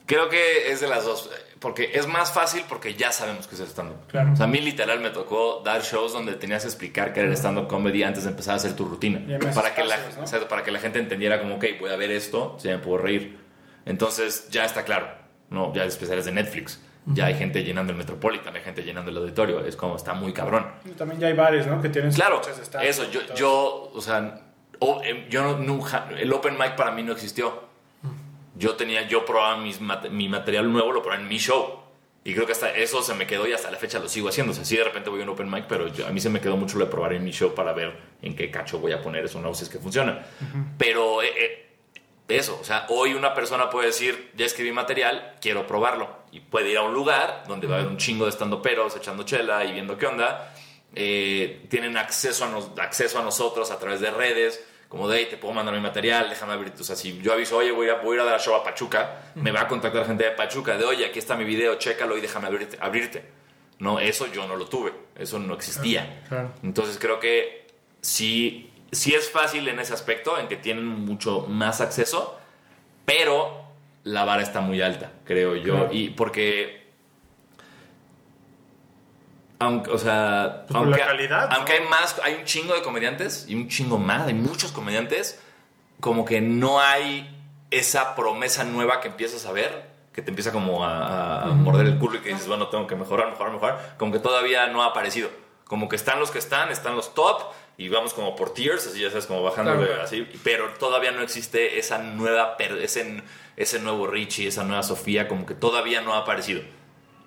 Creo que es de las dos. Porque es más fácil porque ya sabemos que es el stand-up. Claro. O sea, a mí literal me tocó dar shows donde tenías que explicar que era el stand-up comedy antes de empezar a hacer tu rutina. Para que, la, ¿no? o sea, para que la gente entendiera como, ok, voy a ver esto, si me puedo reír. Entonces ya está claro. No, ya hay especiales de Netflix. Ya hay gente llenando el Metropolitan, hay gente llenando el auditorio. Es como, está muy cabrón. Y También ya hay bares, ¿no? Que tienen Claro, eso, yo, yo, o sea, em, yo no- nunca, el open mic para mí no existió. Yo tenía, yo probaba mis mi material nuevo, lo probaba en mi show. Y creo que hasta eso se me quedó y hasta la fecha lo sigo haciendo. O sea, sí, de repente voy a un open mic, pero yo- a mí se me quedó mucho lo de probar en mi show para ver en qué cacho voy a poner eso, no si es que funciona. Pero eh, eh, eso, o sea, hoy una persona puede decir, ya escribí material, quiero probarlo. Y puede ir a un lugar donde va a haber un chingo de estando peros, echando chela y viendo qué onda. Eh, tienen acceso a, nos- acceso a nosotros a través de redes, como de, "Hey, te puedo mandar mi material, déjame abrir. O sea, si yo aviso, oye, voy a, voy a ir a dar show a Pachuca, me va a contactar gente de Pachuca, de, oye, aquí está mi video, chécalo y déjame abrirte. abrirte. No, eso yo no lo tuve, eso no existía. Claro. Entonces creo que sí, sí es fácil en ese aspecto, en que tienen mucho más acceso, pero la vara está muy alta, creo yo. Claro. Y porque... Aunque, o sea, Pues aunque, la calidad, ¿no? aunque hay más, hay un chingo de comediantes y un chingo más, hay muchos comediantes, como que no hay esa promesa nueva que empiezas a ver, que te empieza como a, a morder el culo y que dices, bueno, tengo que mejorar, mejorar, mejorar, como que todavía no ha aparecido. Como que están los que están, están los top y vamos como por tiers, así ya sabes, como bajando Claro, así, pero todavía no existe esa nueva, ese, ese nuevo Richie, esa nueva Sofía, como que todavía no ha aparecido.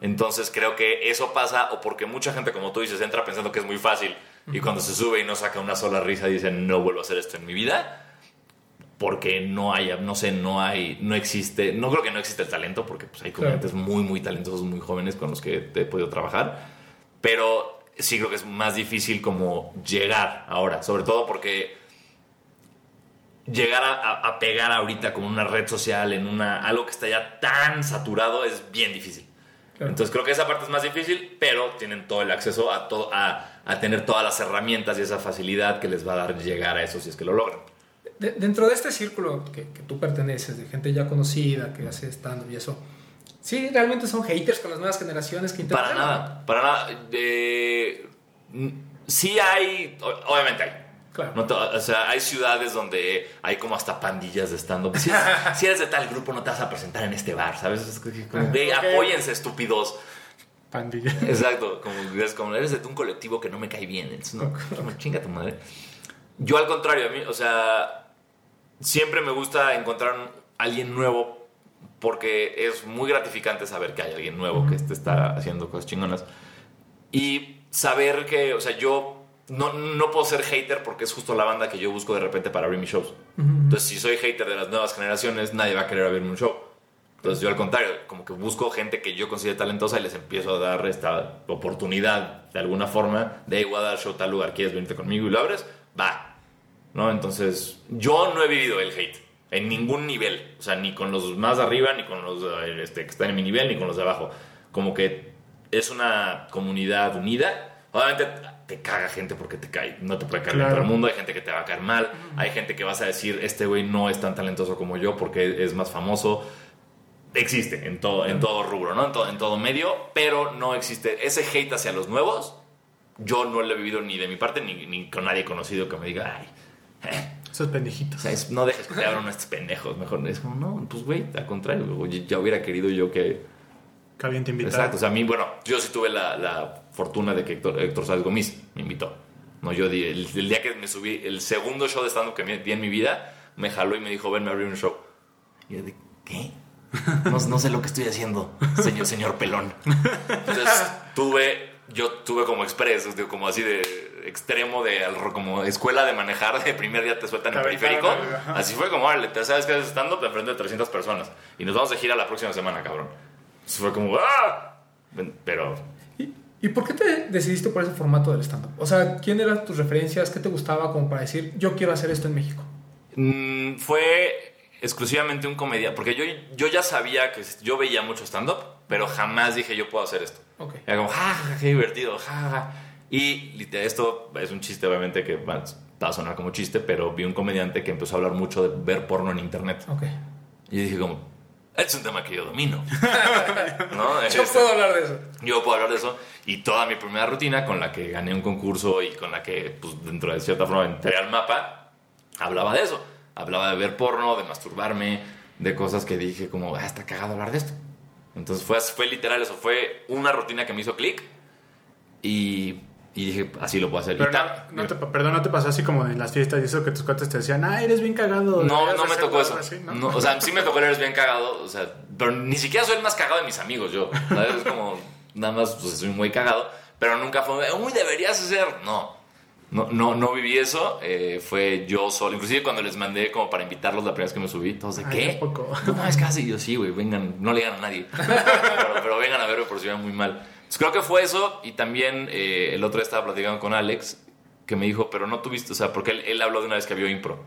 Entonces creo que eso pasa o porque mucha gente, como tú dices, entra pensando que es muy fácil y cuando se sube y no saca una sola risa dicen no vuelvo a hacer esto en mi vida porque no hay, no sé, no hay, no existe, no creo que no existe el talento porque pues, hay comediantes muy, muy talentosos, muy jóvenes con los que he podido trabajar, pero sí creo que es más difícil como llegar ahora, sobre todo porque llegar a, a- a pegar ahorita como una red social, en una, algo que está ya tan saturado, es bien difícil. Claro. Entonces creo que esa parte es más difícil, pero tienen todo el acceso a, todo, a, a tener todas las herramientas y esa facilidad que les va a dar llegar a eso si es que lo logran. De- dentro de este círculo que, que tú perteneces, de gente ya conocida, que hace stand-up y eso, sí, realmente son haters con las nuevas generaciones que Para intentan. nada, para nada. Eh, sí hay, obviamente hay. Claro. No to- o sea, hay ciudades donde hay como hasta pandillas de stand-up. Si, [laughs] si eres de tal grupo, no te vas a presentar en este bar, ¿sabes? Es como, "Ve, Ok. apóyense, estúpidos. Pandilla. [laughs] Exacto, como, es como eres de un colectivo que no me cae bien. Entonces, no, como, chinga tu madre. Yo al contrario, a mí, o sea, siempre me gusta encontrar un- alguien nuevo porque es muy gratificante saber que hay alguien nuevo que te está haciendo cosas chingonas. Y saber que, o sea, yo no, no puedo ser hater porque es justo la banda que yo busco de repente para abrir mis shows. Entonces, si soy hater de las nuevas generaciones, nadie va a querer abrirme un show. Entonces, yo al contrario, como que busco gente que yo considero talentosa y les empiezo a dar esta oportunidad de alguna forma de, "Hey, voy a dar show tal lugar, ¿quieres venirte conmigo y lo abres? Va. ¿No? Entonces, yo no he vivido el hate. En ningún nivel. O sea, ni con los más arriba, ni con los este, que están en mi nivel, ni con los de abajo. Como que es una comunidad unida. Obviamente te caga gente porque te cae. No te puede caer Claro. todo el mundo. Hay gente que te va a caer mal. Hay gente que vas a decir, este güey no es tan talentoso como yo porque es más famoso. Existe en todo, en todo rubro, ¿no? En todo, en todo medio. Pero no existe ese hate hacia los nuevos. Yo no lo he vivido ni de mi parte ni, ni con nadie conocido que me diga, ay, eh, Esos o pendejitos. sea, es- no dejes que te abran estos pendejos. Mejor es como, no, pues güey, al contrario, ya hubiera querido yo que. Que alguien te. Exacto, o sea, a mí, bueno, yo sí tuve la, la fortuna de que Héctor, Héctor Sáenz Gomis me invitó. No, yo di, el, el día que me subí, el segundo show de stand-up que me- di en mi vida, me jaló y me dijo, ven, me abrí un show. Y yo de, ¿qué? No, no sé lo que estoy haciendo, señor, señor pelón. Entonces, tuve, yo tuve como express, como así de extremo de como escuela de manejar, de primer día te sueltan en periférico. Así fue como, órale, te sabes que haces stand-up enfrente de 300 personas. Y nos vamos de gira la próxima semana, cabrón. Entonces fue como, ¡ah! Pero ¿Y, y por qué te decidiste por ese formato del stand-up? O sea, ¿quién eran tus referencias? ¿Qué te gustaba como para decir, yo quiero hacer esto en México? Mm, fue exclusivamente un comedia, porque yo, yo ya sabía que yo veía mucho stand-up, pero jamás dije yo puedo hacer esto. Ok. Era como, ja, ja, qué divertido, ja, ja, ja". Y esto es un chiste, obviamente, que va a sonar como chiste, pero vi un comediante que empezó a hablar mucho de ver porno en internet. Ok. Y dije como, es un tema que yo domino. [laughs] ¿No? Yo Este, puedo hablar de eso. yo puedo hablar de eso. Y toda mi primera rutina con la que gané un concurso y con la que, pues, dentro de cierta forma entré al mapa, hablaba de eso. Hablaba de ver porno, de masturbarme, de cosas que dije como, ah, está cagado hablar de esto. Entonces fue, fue literal eso. Fue una rutina que me hizo clic y, y dije, así lo puedo hacer. Pero no, no te, perdón, ¿no te pasó así como en las fiestas y eso que tus cuates te decían, ah, eres bien cagado? No, no me tocó eso. así", ¿no? No, o sea, sí me tocó el eres bien cagado, o sea, pero ni siquiera soy el más cagado de mis amigos yo. ¿sabes? Es como, nada más, pues soy muy cagado, pero nunca fue, uy, deberías hacer. No, no, no, no viví eso, eh, fue yo solo. Inclusive cuando les mandé como para invitarlos la primera vez que me subí, todos de Ay, qué. No, es casi yo sí, güey, vengan, no le digan a nadie. [laughs] pero, pero vengan a verme por si van muy mal. Entonces, creo que fue eso y también eh, el otro día estaba platicando con Alex que me dijo, pero no tuviste, o sea, porque él, él habló de una vez que vio impro.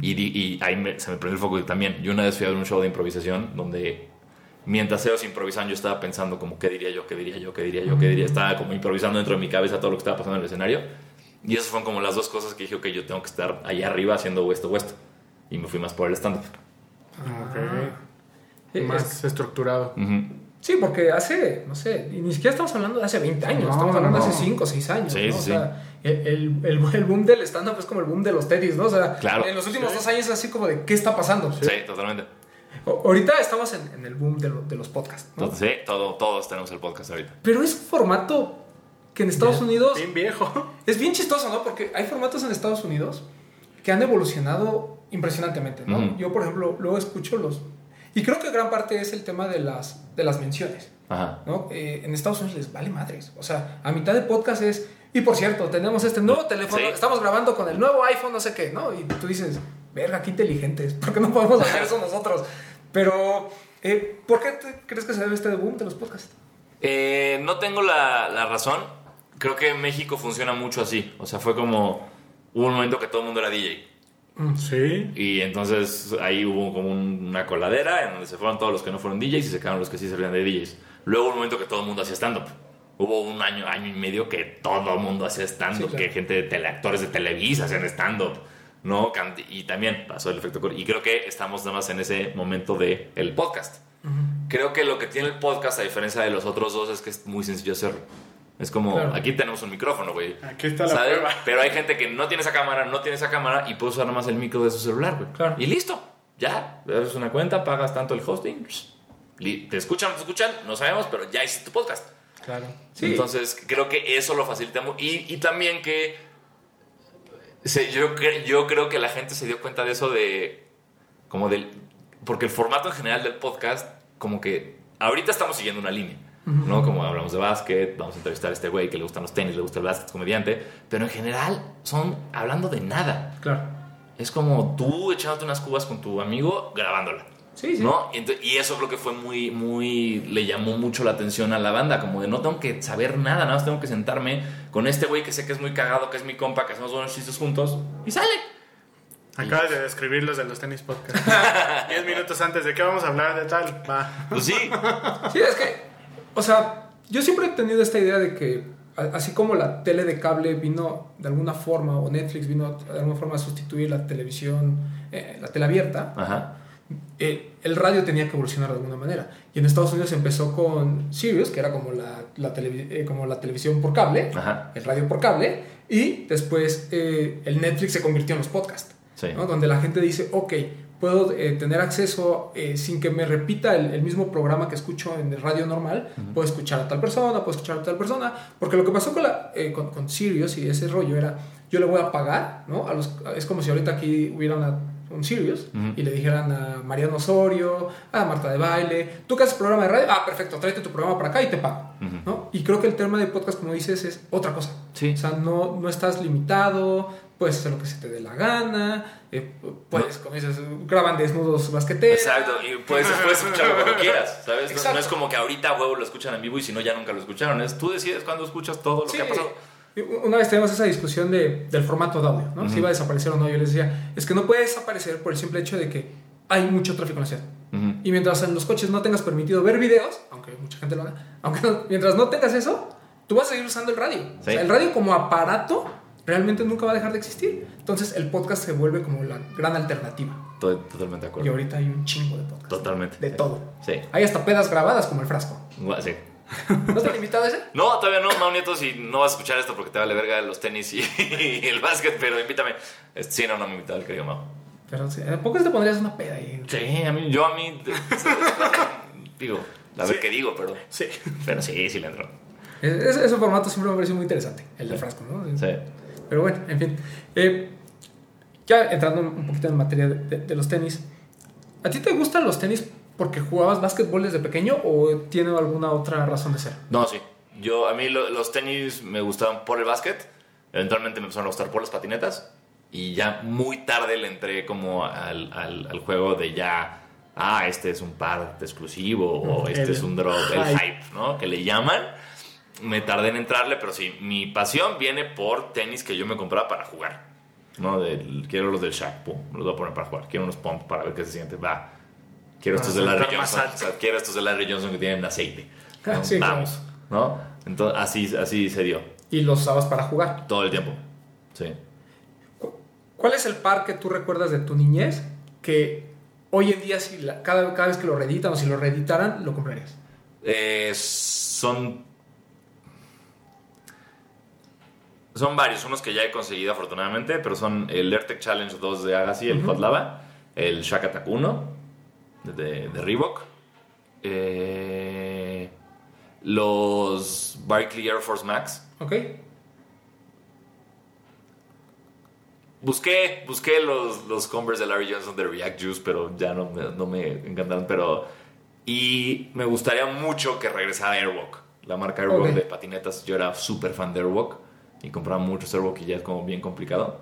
Y, di- y ahí me- se me prendió el foco también. Yo una vez fui a ver un show de improvisación donde mientras ellos improvisaban yo estaba pensando como qué diría yo, qué diría yo, qué diría yo, qué diría. Estaba como improvisando dentro de mi cabeza todo lo que estaba pasando en el escenario. Y esas fueron como las dos cosas que dije, ok, yo tengo que estar allá arriba haciendo esto o esto. Y me fui más por el stand-up. Ok. Eh, Más estructurado. Ujú. Sí, porque hace, no sé, y ni siquiera estamos hablando de hace 20 años, No, estamos hablando de hace 5 o 6 años. Sí, ¿no? sí, o sea, el, el, el- el boom del stand-up es como el boom de los tenis, ¿no? O sea, Claro. en los últimos dos años es así como de, ¿qué está pasando? Sí, totalmente. O- Ahorita estamos en, en el boom de, lo- de los podcasts, sí, todo, todos tenemos el podcast ahorita. Pero es un formato que en Estados Unidos Bien viejo. [laughs] es bien chistoso, ¿no? Porque hay formatos en Estados Unidos que han evolucionado impresionantemente, ¿no? Yo, por ejemplo, luego escucho los... Y creo que gran parte es el tema de las, de las menciones. Ajá. ¿no? Eh, en Estados Unidos les vale madres. O sea, a mitad de podcast es. Y por cierto, tenemos este nuevo teléfono, Sí. estamos grabando con el nuevo iPhone, no sé qué, ¿no? Y tú dices, verga, qué inteligentes, ¿por qué no podemos hacer eso nosotros? Pero, eh, ¿por qué te- crees que se debe este boom de los podcasts? Eh, no tengo la, la razón. Creo que México funciona mucho así. O sea, fue como hubo un momento que todo el mundo era DJ. Sí. Y entonces ahí hubo como un- una coladera en donde se fueron todos los que no fueron DJs y se quedaron los que sí servían de DJs. Luego hubo un momento que todo el mundo hacía stand-up. Hubo un año, año y medio que todo el mundo hacía stand-up, Sí, claro. que gente de tele, actores de Televisa hacían stand-up, ¿no? Y también pasó el efecto... Y creo que estamos nada más en ese momento del el podcast. Creo que lo que tiene el podcast, a diferencia de los otros dos, es que es muy sencillo hacerlo. Es como, Claro. aquí tenemos un micrófono, güey. Aquí está la prueba. Pero hay gente que no tiene esa cámara, no tiene esa cámara y puede usar nada más el micro de su celular, güey. Claro. Y listo. Ya, abres una cuenta, pagas tanto el hosting. Te escuchan, te escuchan, no sabemos, pero ya hiciste tu podcast. Claro. Entonces, creo que eso lo facilita mu- y, y también que se- yo, cre- yo creo que la gente se dio cuenta de eso de como del porque el formato en general del podcast como que ahorita estamos siguiendo una línea ¿no? Como hablamos de básquet, vamos a entrevistar a este güey que le gustan los tenis, le gusta el básquet, es comediante, pero en general son hablando de nada. Claro. Es como tú echándote unas cubas con tu amigo grabándola. Sí, sí. ¿No? Y, ento- y eso creo que fue muy, muy, le llamó mucho la atención a la banda, como de no tengo que saber nada, nada más tengo que sentarme con este güey que sé que es muy cagado, que es mi compa, que hacemos buenos chistes juntos, y sale. Acabas de describir los de los tenis podcast. [laughs] Diez minutos antes de qué vamos a hablar de tal. Va. Pues sí, Sí, es que, o sea, yo siempre he tenido esta idea de que, así como la tele de cable vino de alguna forma, o Netflix vino de alguna forma a sustituir la televisión, eh, la tele abierta, ajá. eh, el radio tenía que evolucionar de alguna manera. Y en Estados Unidos empezó con Sirius, que era como la, la televi- eh, como la televisión por cable, Ajá. el radio por cable, y después eh, el Netflix se convirtió en los podcasts. Sí. ¿no? Donde la gente dice, ok, puedo eh, tener acceso eh, sin que me repita el, el mismo programa que escucho en el radio normal, puedo escuchar a tal persona, puedo escuchar a tal persona, porque lo que pasó con, la, eh, con, con Sirius y ese rollo era, yo le voy a pagar, ¿no? A los, es como si ahorita aquí hubiera una- un Sirius Ujú. y le dijeran a Mariano Osorio, a Marta de Baile, tú que haces programa de radio, ah, perfecto, tráete tu programa para acá y te pago, Ujú. ¿no? Y creo que el tema de podcast, como dices, es otra cosa. Sí. O sea, no, no estás limitado, puedes hacer lo que se te dé la gana, eh, puedes, como dices, graban desnudos basqueteros. Exacto, y puedes, puedes escucharlo cuando [laughs] quieras, ¿sabes? No- es como que ahorita huevo lo escuchan en vivo y si no ya nunca lo escucharon. Es tú decides cuándo escuchas todo lo Sí. que ha pasado. Una vez tenemos esa discusión de, del formato de audio, ¿no? Si iba a desaparecer o no. Yo les decía, es que no puede desaparecer por el simple hecho de que hay mucho tráfico en la ciudad. Y mientras en los coches no tengas permitido ver videos, aunque mucha gente lo haga, aunque no- mientras no tengas eso, tú vas a seguir usando el radio. O sea, Sí. el radio como aparato realmente nunca va a dejar de existir. Entonces el podcast se vuelve como la gran alternativa. Totalmente de Y acuerdo. ahorita hay un chingo de podcasts. Totalmente. De todo. Sí. Hay hasta pedas grabadas como el frasco. Sí. ¿No está limitado ese? [laughs] No, todavía no, Mau Nieto, si no vas a escuchar esto porque te vale verga los tenis y, [laughs] y el básquet, pero invítame. Sí, no, no me invitado el querido Mau. Pero sí, ¿a poco te pondrías una peda ahí? Sí, a mí, yo a mí, [laughs] digo, a ver qué digo, pero, Sí. pero sí, sí le entro. Ese, ese formato siempre me ha parecido muy interesante, el del frasco, ¿no? Sí. Pero bueno, en fin. Eh, ya entrando un poquito en materia de, de- de los tenis, ¿a ti te gustan los tenis porque jugabas básquetbol desde pequeño o tiene alguna otra razón de ser? No, sí. Yo, a mí lo- los tenis me gustaban por el básquet. Eventualmente me empezaron a gustar por las patinetas. Y ya muy tarde le entré como al, al- al juego de ya. Ah, este es un par exclusivo o este El es un drop, el hype, ¿no? Que le llaman. Me tardé en entrarle, pero sí, mi pasión viene por tenis que yo me compraba para jugar. ¿No? Del- quiero los del Shaq, pum, los voy a poner para jugar. Quiero unos pump para ver qué se siente, va. Quiero estos de Larry Johnson. alto. o sea, quiero estos de Larry Johnson que tienen aceite. Ah, ¿no? sí, Vamos, ¿no? Entonces, así, así se dio Y los usabas para jugar. todo el tiempo. Sí. Cu- ¿Cuál es el par que tú recuerdas de tu niñez que hoy en día, si la- cada, cada vez que lo reeditan o si lo reeditaran, lo comprarías? Eh, son. Son varios, unos que ya he conseguido afortunadamente, pero son el AirTech Challenge 2 de Agassi, el Hot Lava, el Shack Attack 1 de, de Reebok, eh, los Barkley Air Force Max. ¿Ok? Busqué, busqué los, los Converse de Larry Johnson de React Juice, pero ya no me, no me encantaron. Pero, y me gustaría mucho que regresara Airwalk, la marca Airwalk de patinetas. Yo era súper fan de Airwalk y compraba muchos Airwalk y ya es como bien complicado.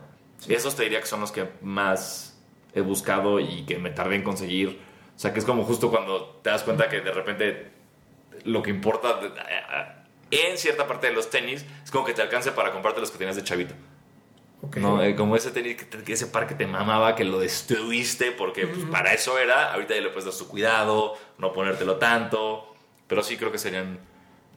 Y esos te diría que son los que más he buscado y que me tardé en conseguir. O sea, que es como justo cuando te das cuenta que de repente lo que importa en cierta parte de los tenis es como que te alcance para comprarte los que tenías de chavito. Ok. No, eh, como ese tenis, que, que ese par que te mamaba, que lo destruiste, porque pues, para eso era. Ahorita ya le puedes dar su cuidado, no ponértelo tanto. Pero sí creo que serían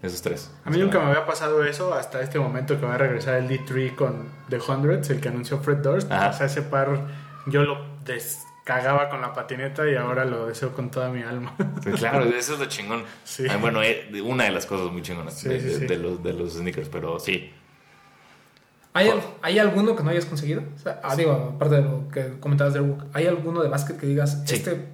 esos tres. A mí nunca me había pasado eso hasta este momento que va a regresar el D3 con The Hundreds, el que anunció Fred Durst. Ajá. O sea, ese par yo lo descagaba con la patineta y ahora lo deseo con toda mi alma. Sí, claro, [laughs] eso es lo chingón. Sí. Ah, bueno, eh, una de las cosas muy chingonas Sí, de, sí, de- sí. de los, de los sneakers, pero sí. ¿Hay, al- ¿Hay alguno que no hayas conseguido? O sea, ah, digo, aparte de lo que comentabas de Airwalk, ¿hay alguno de básquet que digas, Sí. este,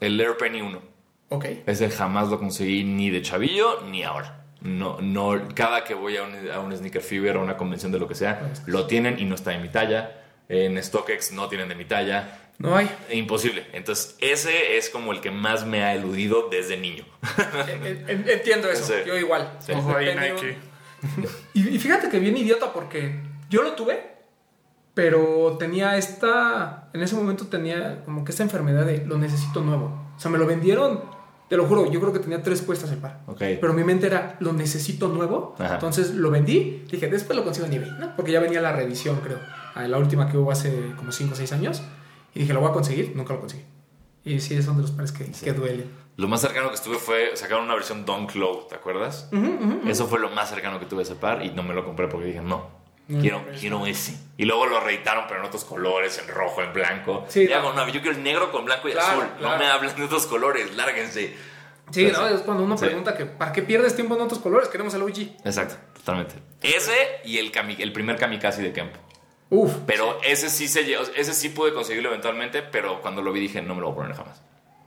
El Air Penny 1. ok? Ese jamás lo conseguí ni de chavillo ni ahora. No, no, cada que voy a un, a un sneaker fever o una convención de lo que sea, lo tienen y no está en mi talla. En StockX no tienen de mi talla. No hay. Imposible. Entonces, ese es como el que más me ha eludido desde niño. En- en- Entiendo eso, Sí. yo igual. Sí. Ojo ahí, Nike. [laughs] y fíjate que bien idiota porque yo lo tuve, pero tenía esta, en ese momento tenía como que esta enfermedad de lo necesito nuevo. O sea, me lo vendieron, te lo juro, yo creo que tenía tres puestas el par. Ok. Pero mi mente era, lo necesito nuevo. Ajá. Entonces lo vendí, dije, después lo consigo en eBay, ¿no? Porque ya venía la revisión, creo. La última que hubo hace como 5 o 6 años. Y dije, lo voy a conseguir, nunca lo conseguí. Y sí, son de los pares que, que duelen. Lo más cercano que estuve fue sacaron una versión Dunk Low, ¿te acuerdas? Eso fue lo más cercano que tuve a ese par y no me lo compré porque dije, no, quiero, quiero ese. Y luego lo reeditaron, pero en otros colores, en rojo, en blanco. Sí, no, yo quiero el negro con blanco y Claro, azul. No claro. me hablen de otros colores, lárguense. Sí, Pues ¿no? Es cuando uno Sí. pregunta que, ¿para qué pierdes tiempo en otros colores? Queremos el OG. Exacto, totalmente. Ese y el, kami- el primer kamikaze de Kemp. Uf. Pero ese sí se ese sí pude conseguirlo eventualmente, pero cuando lo vi dije, no me lo voy a poner jamás.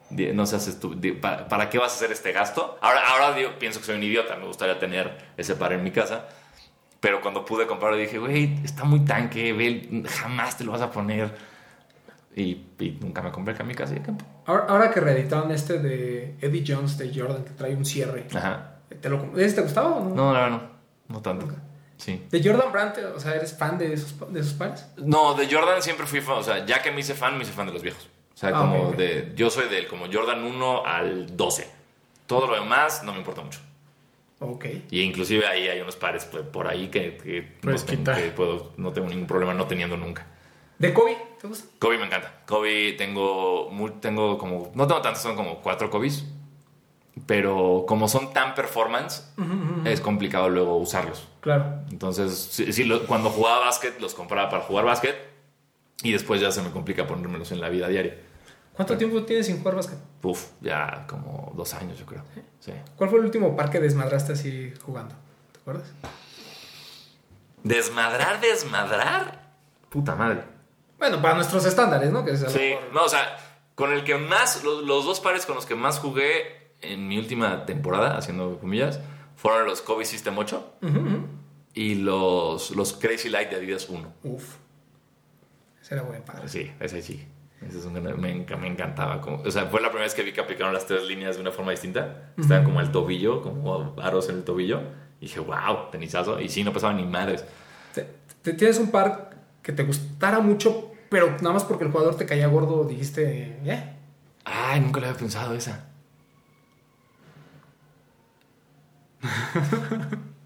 No seas estúpido. ¿Para, para qué vas a hacer este gasto? Ahora, ahora digo, pienso que soy un idiota, me gustaría tener ese par en mi casa. Pero cuando pude comprarlo dije, güey, está muy tanque, ve, jamás te lo vas a poner. Y, y nunca me compré kamikaze de campo. Ahora, ahora que reeditaron este de Eddie Jones de Jordan, que trae un cierre, Ajá. ¿te, lo, ¿ese te gustaba o no? No, la verdad no. No tanto. Sí. De Jordan Brand, o sea, ¿eres fan de esos, de esos pares? No, de Jordan siempre fui fan. O sea, ya que me hice fan, me hice fan de los viejos. O sea, Ah, como de. Yo soy del como Jordan 1 al 12. Todo lo demás no me importa mucho. Ok. Y inclusive ahí hay unos pares pues, por ahí que, que no, tengo, que puedo, no tengo ningún problema no teniendo nunca. ¿De Kobe? ¿Te gusta? Kobe me encanta. Kobe tengo, tengo como, no tengo tantos, son como cuatro Kobe's. Pero como son tan performance, es complicado luego usarlos. Claro. Entonces, sí, sí, lo- cuando jugaba básquet, los compraba para jugar básquet. Y después ya se me complica ponérmelos en la vida diaria. ¿Cuánto tiempo tienes sin jugar básquet? Uf, ya como dos años, yo creo. Sí. ¿Cuál fue el último par que desmadraste así jugando? ¿Te acuerdas? Desmadrar, desmadrar. Puta madre. Bueno, para nuestros estándares, ¿no? Que es Sí, mejor- no, o sea, con el que más, los, los dos pares con los que más jugué en mi última temporada, haciendo comillas, fueron los Kobe System 8 Ujú, ujú. y los, los Crazy Light de Adidas 1. Uf. Ese era buen padre. Sí, ese sí. Ese es un gran- me, me encantaba. Como, o sea, fue la primera vez que vi que aplicaron las tres líneas de una forma distinta. Estaban como al tobillo, como aros en el tobillo. Y dije, wow, tenisazo. Y sí, no pasaba ni madres. Te- te- ¿Tienes un par que te gustara mucho, pero nada más porque el jugador te caía gordo dijiste, ¿eh? Ay, nunca le había pensado esa. [laughs]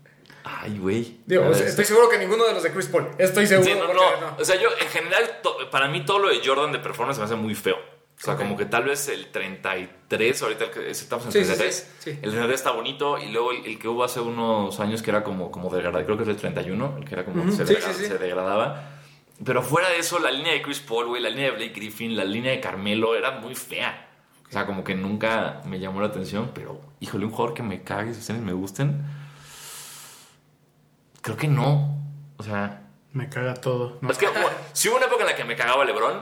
Ay, güey. Digo, A o ver, sea, estoy seguro que ninguno de los de Chris Paul. Estoy seguro. Sí, no, porque no. O sea, yo en general, para mí todo lo de Jordan de performance me hace muy feo. O sea, Ok. como que tal vez el 33, ahorita el que estamos en Sí, sí, 33, sí, sí. el 33 está bonito y luego el, el que hubo hace unos años que era como, como degradado, creo que es el 31, el que era como se, sí, degra- sí, sí. se degradaba. Pero fuera de eso, la línea de Chris Paul, güey, la línea de Blake Griffin, la línea de Carmelo era muy fea. O sea, como que nunca me llamó la atención, pero híjole, un jugador que me cague, sus tenis me gusten. Creo que no. O sea, Me caga todo. ¿no? es que bueno, sí hubo una época en la que me cagaba LeBron,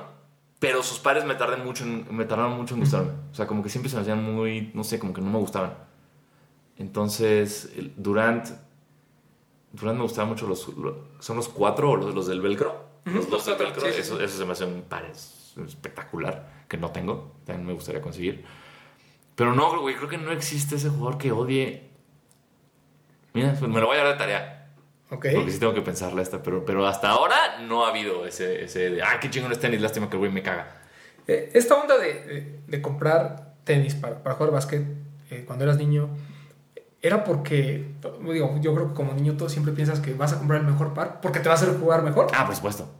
pero sus pares me tardan mucho en, me tardaron mucho en gustarme. O sea, como que siempre se me hacían muy, no sé, como que no me gustaban. Entonces, Durant, Durant me gustaban mucho los, los- son los cuatro o los, los del velcro. Los dos del velcro, Sí, sí, eso, sí. eso se me hace un par es- espectacular que no tengo, también me gustaría conseguir. Pero no, güey, creo que no existe ese jugador que odie. Mira, pues me lo voy a dar de tarea. Porque sí tengo que pensarla esta, pero, pero hasta ahora no ha habido ese, ese de, ah, qué chingón es tenis, lástima que el güey me caga. Eh, esta onda de, de- de comprar tenis para, para jugar básquet eh, cuando eras niño, era porque, digo, yo creo que como niño tú siempre piensas que vas a comprar el mejor par porque te va a hacer jugar mejor. Ah, por supuesto.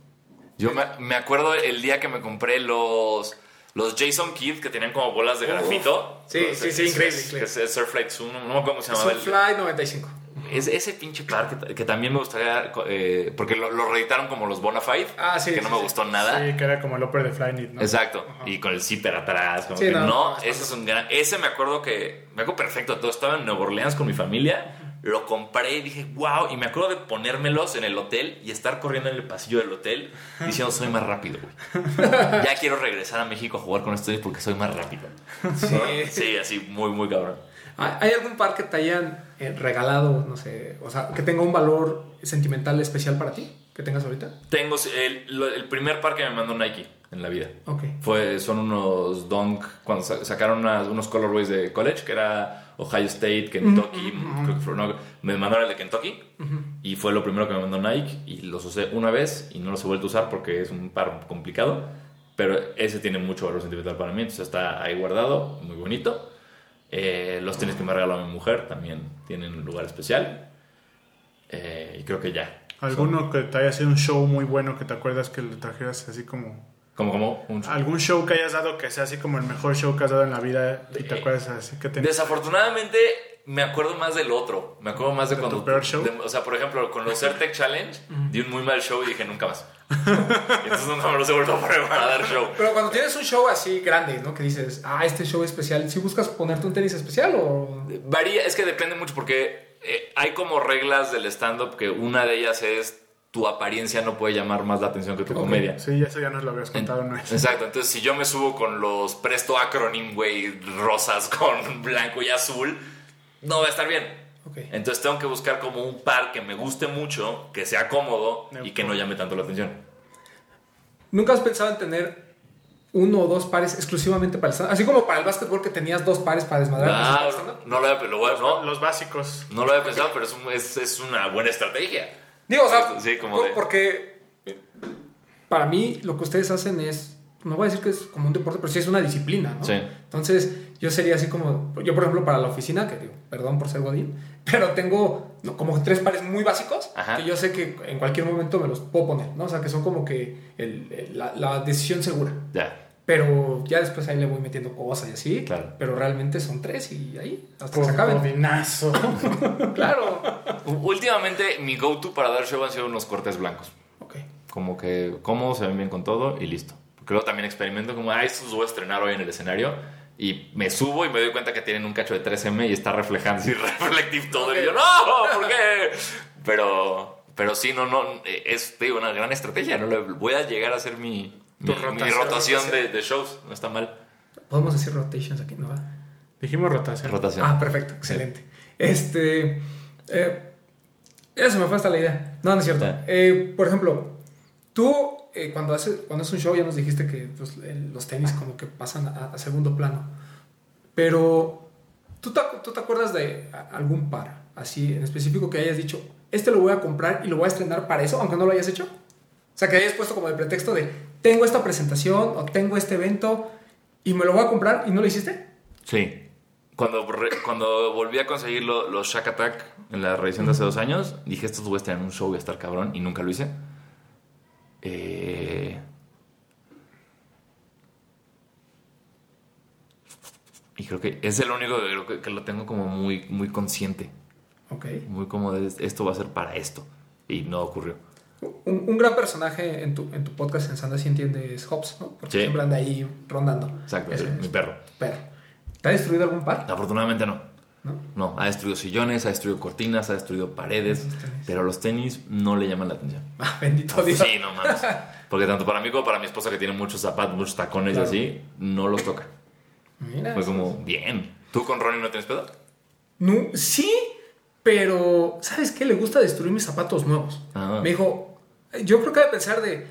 Yo me, me acuerdo el día que me compré los, los Jason Kidd que tenían como bolas de Uf. grafito. Sí, sí, sí, increíble, que es el Surflight Zoom, no me acuerdo cómo se llamaba. Soulfly 95. Es, ese pinche par que, que también me gustaría, eh, porque lo, lo reeditaron como los Bonafide, Ah, sí, que sí, no me sí. gustó nada. Sí, que era como el upper de Flyknit, ¿no? Exacto. Y con el zipper atrás. Como Sí, que no, no, no, ese es un gran. Ese me acuerdo que. Me acuerdo perfecto. Todo estaba en Nueva Orleans con mi familia. Lo compré y dije, wow. Y me acuerdo de ponérmelos en el hotel y estar corriendo en el pasillo del hotel diciendo, soy más rápido, güey. Ya quiero regresar a México a jugar con estos porque soy más rápido. Sí. Sí, así, muy, muy cabrón. ¿Hay algún par que te hayan eh, regalado, no sé, o sea, que tenga un valor sentimental especial para ti? Que tengas ahorita. Tengo el, primer par que me mandó Nike en la vida. Ok. Fue, son unos Dunk, cuando sa- sacaron unas- unos colorways de college, que era Ohio State, Kentucky, fue- no, me mandaron el de Kentucky y fue lo primero que me mandó Nike y los usé una vez y no los he vuelto a usar porque es un par complicado, pero ese tiene mucho valor sentimental para mí, entonces está ahí guardado, muy bonito. Eh, los tenis que me regaló mi mujer también tienen un lugar especial Eh, y creo que ya. ¿Alguno que te haya sido un show muy bueno que te acuerdas que le trajeras así como Como, como un show. ¿Algún show que hayas dado que sea así como el mejor show que has dado en la vida y te acuerdas así que te... Desafortunadamente, me acuerdo más del otro. Me acuerdo más de, ¿De cuando. tu peor show? de- o sea, por ejemplo, con los Certec Challenge, di un muy mal show y dije nunca más. [laughs] Entonces nunca me los he vuelto a poner para dar show. Pero cuando tienes un show así grande, ¿no? Que dices, ah, este show especial, ¿sí buscas ponerte un tenis especial o...? Varía, es que depende mucho porque eh, hay como reglas del stand-up que una de ellas es tu apariencia no puede llamar más la atención que tu comedia. Sí, eso ya nos lo habías contado una vez. Exacto, entonces si yo me subo con los presto acronym, güey, rosas con [laughs] blanco y azul, no va a estar bien. Ok. Entonces tengo que buscar como un par que me guste mucho, que sea cómodo y que no llame tanto la atención. ¿Nunca has pensado en tener uno o dos pares exclusivamente para el stand Así como para el básquetbol que tenías dos pares para desmadrar. Ah, no, lo había, no, Los básicos. no lo había pensado, pero es, un- es, es una buena estrategia. Digo, o sea, Sí, como de- porque para mí lo que ustedes hacen es, no voy a decir que es como un deporte, pero sí es una disciplina, ¿no? Sí. Entonces, yo sería así como, yo por ejemplo para la oficina, que digo, perdón por ser godín, [laughs] pero tengo no, como tres pares muy básicos Ajá. que yo sé que en cualquier momento me los puedo poner, ¿no? O sea, que son como que el- el- la, la decisión segura. Ya. Pero ya después ahí le voy metiendo cosas y así. Claro. Pero realmente son tres y ahí, hasta que se acaben. [laughs] Claro. Últimamente mi go-to para dar show han sido unos cortes blancos. Ok. Como que cómodos, se ven bien con todo y listo. Creo también experimento como, ah, estos los voy a estrenar hoy en el escenario. Y me subo y me doy cuenta que tienen un cacho de 3M y está reflejando así [laughs] reflective todo. Y yo, no, ¿por qué? Pero, pero sí, no, no, es te digo, una gran estrategia. ¿no? Le- Voy a llegar a hacer mi, mi, mi rotación. de, de shows. No está mal. Podemos decir rotations aquí, ¿no? Dijimos rotación. Rotación. Ah, perfecto, excelente. Este. eh, ya se me fue hasta la idea. No, no es cierto. Ya. Eh, por ejemplo, tú, eh, cuando, haces, cuando es un show, ya nos dijiste que pues, los tenis como que pasan a, a segundo plano. Pero, ¿tú te, ¿tú te acuerdas de algún par así en específico que hayas dicho, este lo voy a comprar y lo voy a estrenar para eso, aunque no lo hayas hecho? O sea, que hayas puesto como el pretexto de, tengo esta presentación o tengo este evento y me lo voy a comprar y no lo hiciste. Sí. Cuando, cuando volví a conseguir lo- los Shack Attack en la revisión de hace dos años, dije, estos voy a estar en un show, voy a estar cabrón, y nunca lo hice. Eh, Y creo que es el único que lo tengo como muy, muy consciente. Ok. Muy como de, esto va a ser para esto. Y no ocurrió. Un, un gran personaje en tu, en tu podcast en Sanda si entiende es Hobbs, ¿no? Porque Sí. siempre anda ahí rondando. Exacto, es mi perro. perro. ¿Te ha destruido algún par? Afortunadamente no. ¿No? No, ha destruido sillones, ha destruido cortinas, ha destruido paredes, Los pero los tenis no le llaman la atención. [laughs] Ah, bendito Dios. Sí, no mames. Porque tanto para mí como para mi esposa que tiene muchos zapatos, muchos tacones Claro. y así, no los toca. Mira. Fue como, bien. ¿Tú con Ronnie no tienes pedo? No, sí, pero ¿sabes qué? Le gusta destruir mis zapatos nuevos. Ah. Me dijo, yo creo que debe pensar de,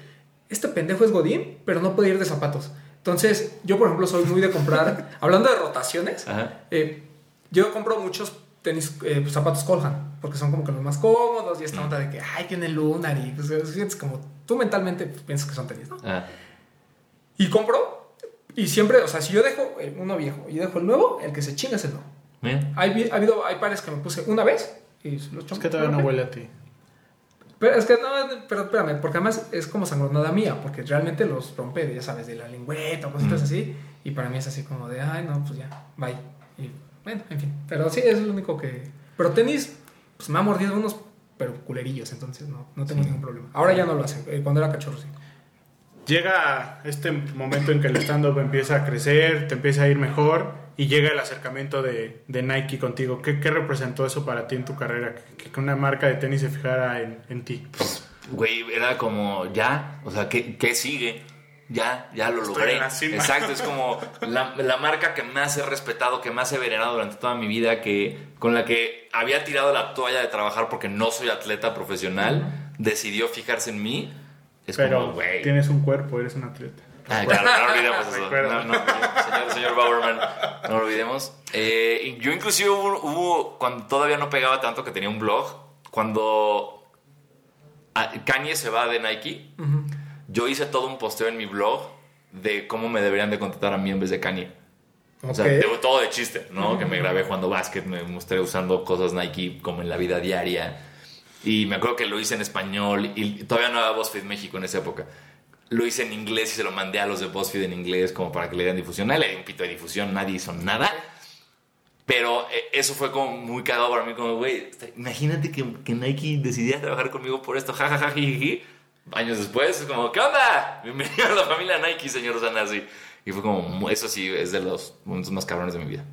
este pendejo es Godín, pero no puede ir de zapatos. Entonces, yo por ejemplo soy muy de comprar, [laughs] hablando de rotaciones, Ajá. eh, yo compro muchos tenis, eh, pues, zapatos Colhan, porque son como que los más cómodos y esta onda de que, ay, tiene Lunar y pues sientes como, tú mentalmente piensas que son tenis, ¿no? Ah, Y compro y siempre, o sea, si yo dejo eh, uno viejo y dejo el nuevo, el que se chinga es el nuevo. bien. Hay, ha habido, hay pares que me puse una vez y los Es que todavía no huele a ti. Pero es que no, pero espérame, porque además es como sangronada mía, porque realmente los rompe, ya sabes, de la lengüeta o cositas Mm. así. Y para mí es así como de, ay, no, pues ya, bye. Y bueno, en fin. Pero sí, es lo único que. Pero tenis, pues me ha mordido unos, pero culerillos, entonces no, no tengo ningún problema. Ahora ya no lo hacen, eh, cuando era cachorro sí. Llega este momento en que el stand-up empieza a crecer, te empieza a ir mejor y llega el acercamiento de, de Nike contigo. ¿Qué, qué representó eso para ti en tu carrera? Que, que una marca de tenis se fijara en, en ti. Güey, era como, ya, o sea, ¿qué, qué sigue? Ya, ya lo Estoy logré. en la cima. Exacto, es como la, la marca que más he respetado, que más he venerado durante toda mi vida, que con la que había tirado la toalla de trabajar porque no soy atleta profesional, decidió fijarse en mí. Es Pero como, güey. tienes un cuerpo, eres un atleta. Ah, claro, no olvidemos eso. No, no, señor, señor Bauerman, no lo olvidemos. Eh, yo inclusive hubo, hubo- cuando todavía no pegaba tanto, que tenía un blog, cuando ah, Kanye se va de Nike, yo hice todo un posteo en mi blog de cómo me deberían de contratar a mí en vez de Kanye. O sea, de- todo de chiste, ¿no? Que me grabé jugando básquet, me mostré usando cosas Nike como en la vida diaria. Y me acuerdo que lo hice en español y todavía no era BuzzFeed México en esa época. lo hice en inglés y se lo mandé a los de BuzzFeed en inglés como para que le dieran difusión. Nadie le dio un pito de difusión, nadie hizo nada. Pero eh, eso fue como muy cagado para mí, como, güey, imagínate que, que Nike decidiera trabajar conmigo por esto, jajaja, jijiji. Años después, es como, ¿qué onda? Bienvenido a la familia Nike, señor Sanasi. Y fue como, eso sí, es de los momentos más cabrones de mi vida.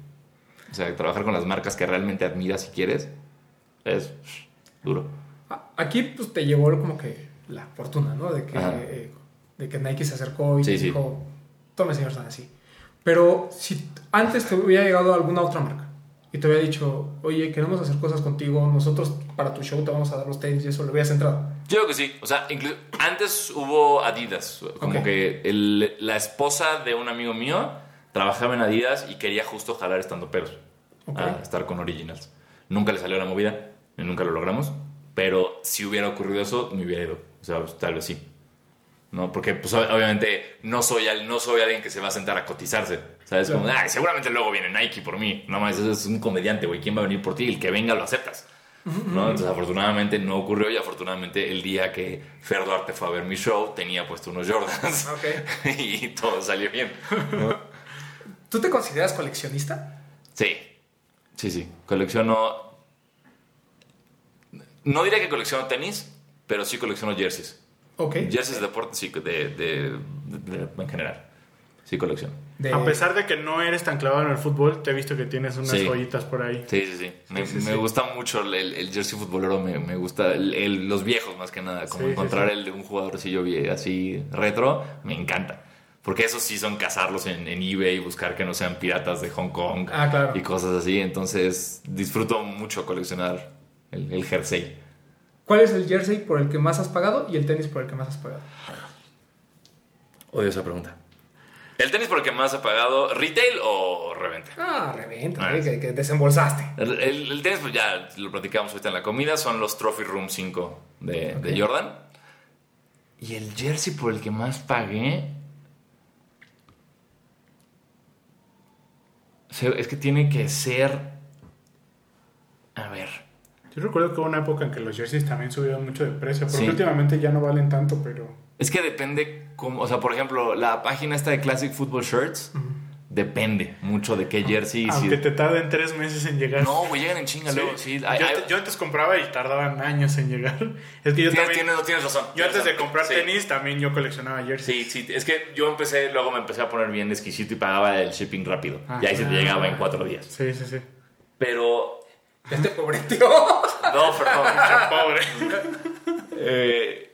O sea, trabajar con las marcas que realmente admiras y quieres es duro. A- Aquí pues te llevó como que la fortuna, ¿no? De que, eh, de que Nike se acercó y Sí, te sí. dijo, tome señor Sanasi. Pero si antes te hubiera llegado alguna otra marca y te hubiera dicho, oye, queremos hacer cosas contigo, nosotros para tu show te vamos a dar los tenis y eso, ¿le hubieras entrado? Yo creo que sí. O sea, inclu- antes hubo Adidas. Como Ok. que el- la esposa de un amigo mío trabajaba en Adidas y quería justo jalar estando peros Ok. a estar con Originals. Nunca le salió la movida, y nunca lo logramos. Pero si hubiera ocurrido eso, me hubiera ido. O sea, pues, tal vez sí. ¿No? Porque, pues, ob- obviamente, no soy, no soy alguien que se va a sentar a cotizarse. ¿Sabes? Como, Claro. "Ay, seguramente luego viene Nike por mí. No más, es un comediante, güey. ¿Quién va a venir por ti? El que venga lo aceptas. ¿No? Entonces, afortunadamente no ocurrió y afortunadamente el día que Fer Duarte fue a ver mi show tenía puesto unos Jordans [laughs] y todo salió bien. ¿no? ¿Tú te consideras coleccionista? Sí, sí, sí. Colecciono. No diría que colecciono tenis, pero sí colecciono jerseys. Ok. Jerseys de deporte, sí, de, de- de- de- en general. Sí, colecciono. De- A pesar de que no eres tan clavado en el fútbol, te he visto que tienes unas Sí. joyitas por ahí. Sí, sí, sí. Me, Sí, sí, me sí. gusta mucho el, el jersey futbolero, me, me gusta el- el- los viejos más que nada. Como encontrar sí. el de un jugadorcillo vie- así retro, me encanta. Porque esos sí son cazarlos en, en eBay, buscar que no sean piratas de Hong Kong Ah, claro. y cosas así. Entonces disfruto mucho coleccionar el, el jersey. ¿Cuál es el jersey por el que más has pagado y el tenis por el que más has pagado? Odio esa pregunta. ¿El tenis por el que más he pagado, retail o reventa? Ah, reventa, Ah, sí. que, que desembolsaste. El, el- el tenis, pues ya lo platicamos ahorita en la comida, son los Trophy Room 5 de. Jordan. Y el jersey por el que más pagué. o sea, es que tiene que ser. A ver. Yo recuerdo que hubo una época en que los jerseys también subieron mucho de precio, porque Sí. últimamente ya no valen tanto, pero Es que depende. Cómo, o sea, por ejemplo, la página esta de Classic Football Shirts. Depende mucho de qué jersey. si- aunque te tarden tres meses en llegar. No, güey, llegan en chinga Sí. luego. Sí, hay- yo, hay- yo antes compraba y tardaban años en llegar. [laughs] Es que yo tienes, también. tienes- no tienes razón. yo Tienes antes de comprar Sí. tenis también yo coleccionaba jerseys. Sí, sí, es que yo empecé, luego me empecé a poner bien exquisito y pagaba el shipping rápido. Ah. y ahí se te llegaba en cuatro días. Sí, sí, sí. Pero, Este pobre [laughs] tío. no, perdón. [laughs] Pobre. Eh,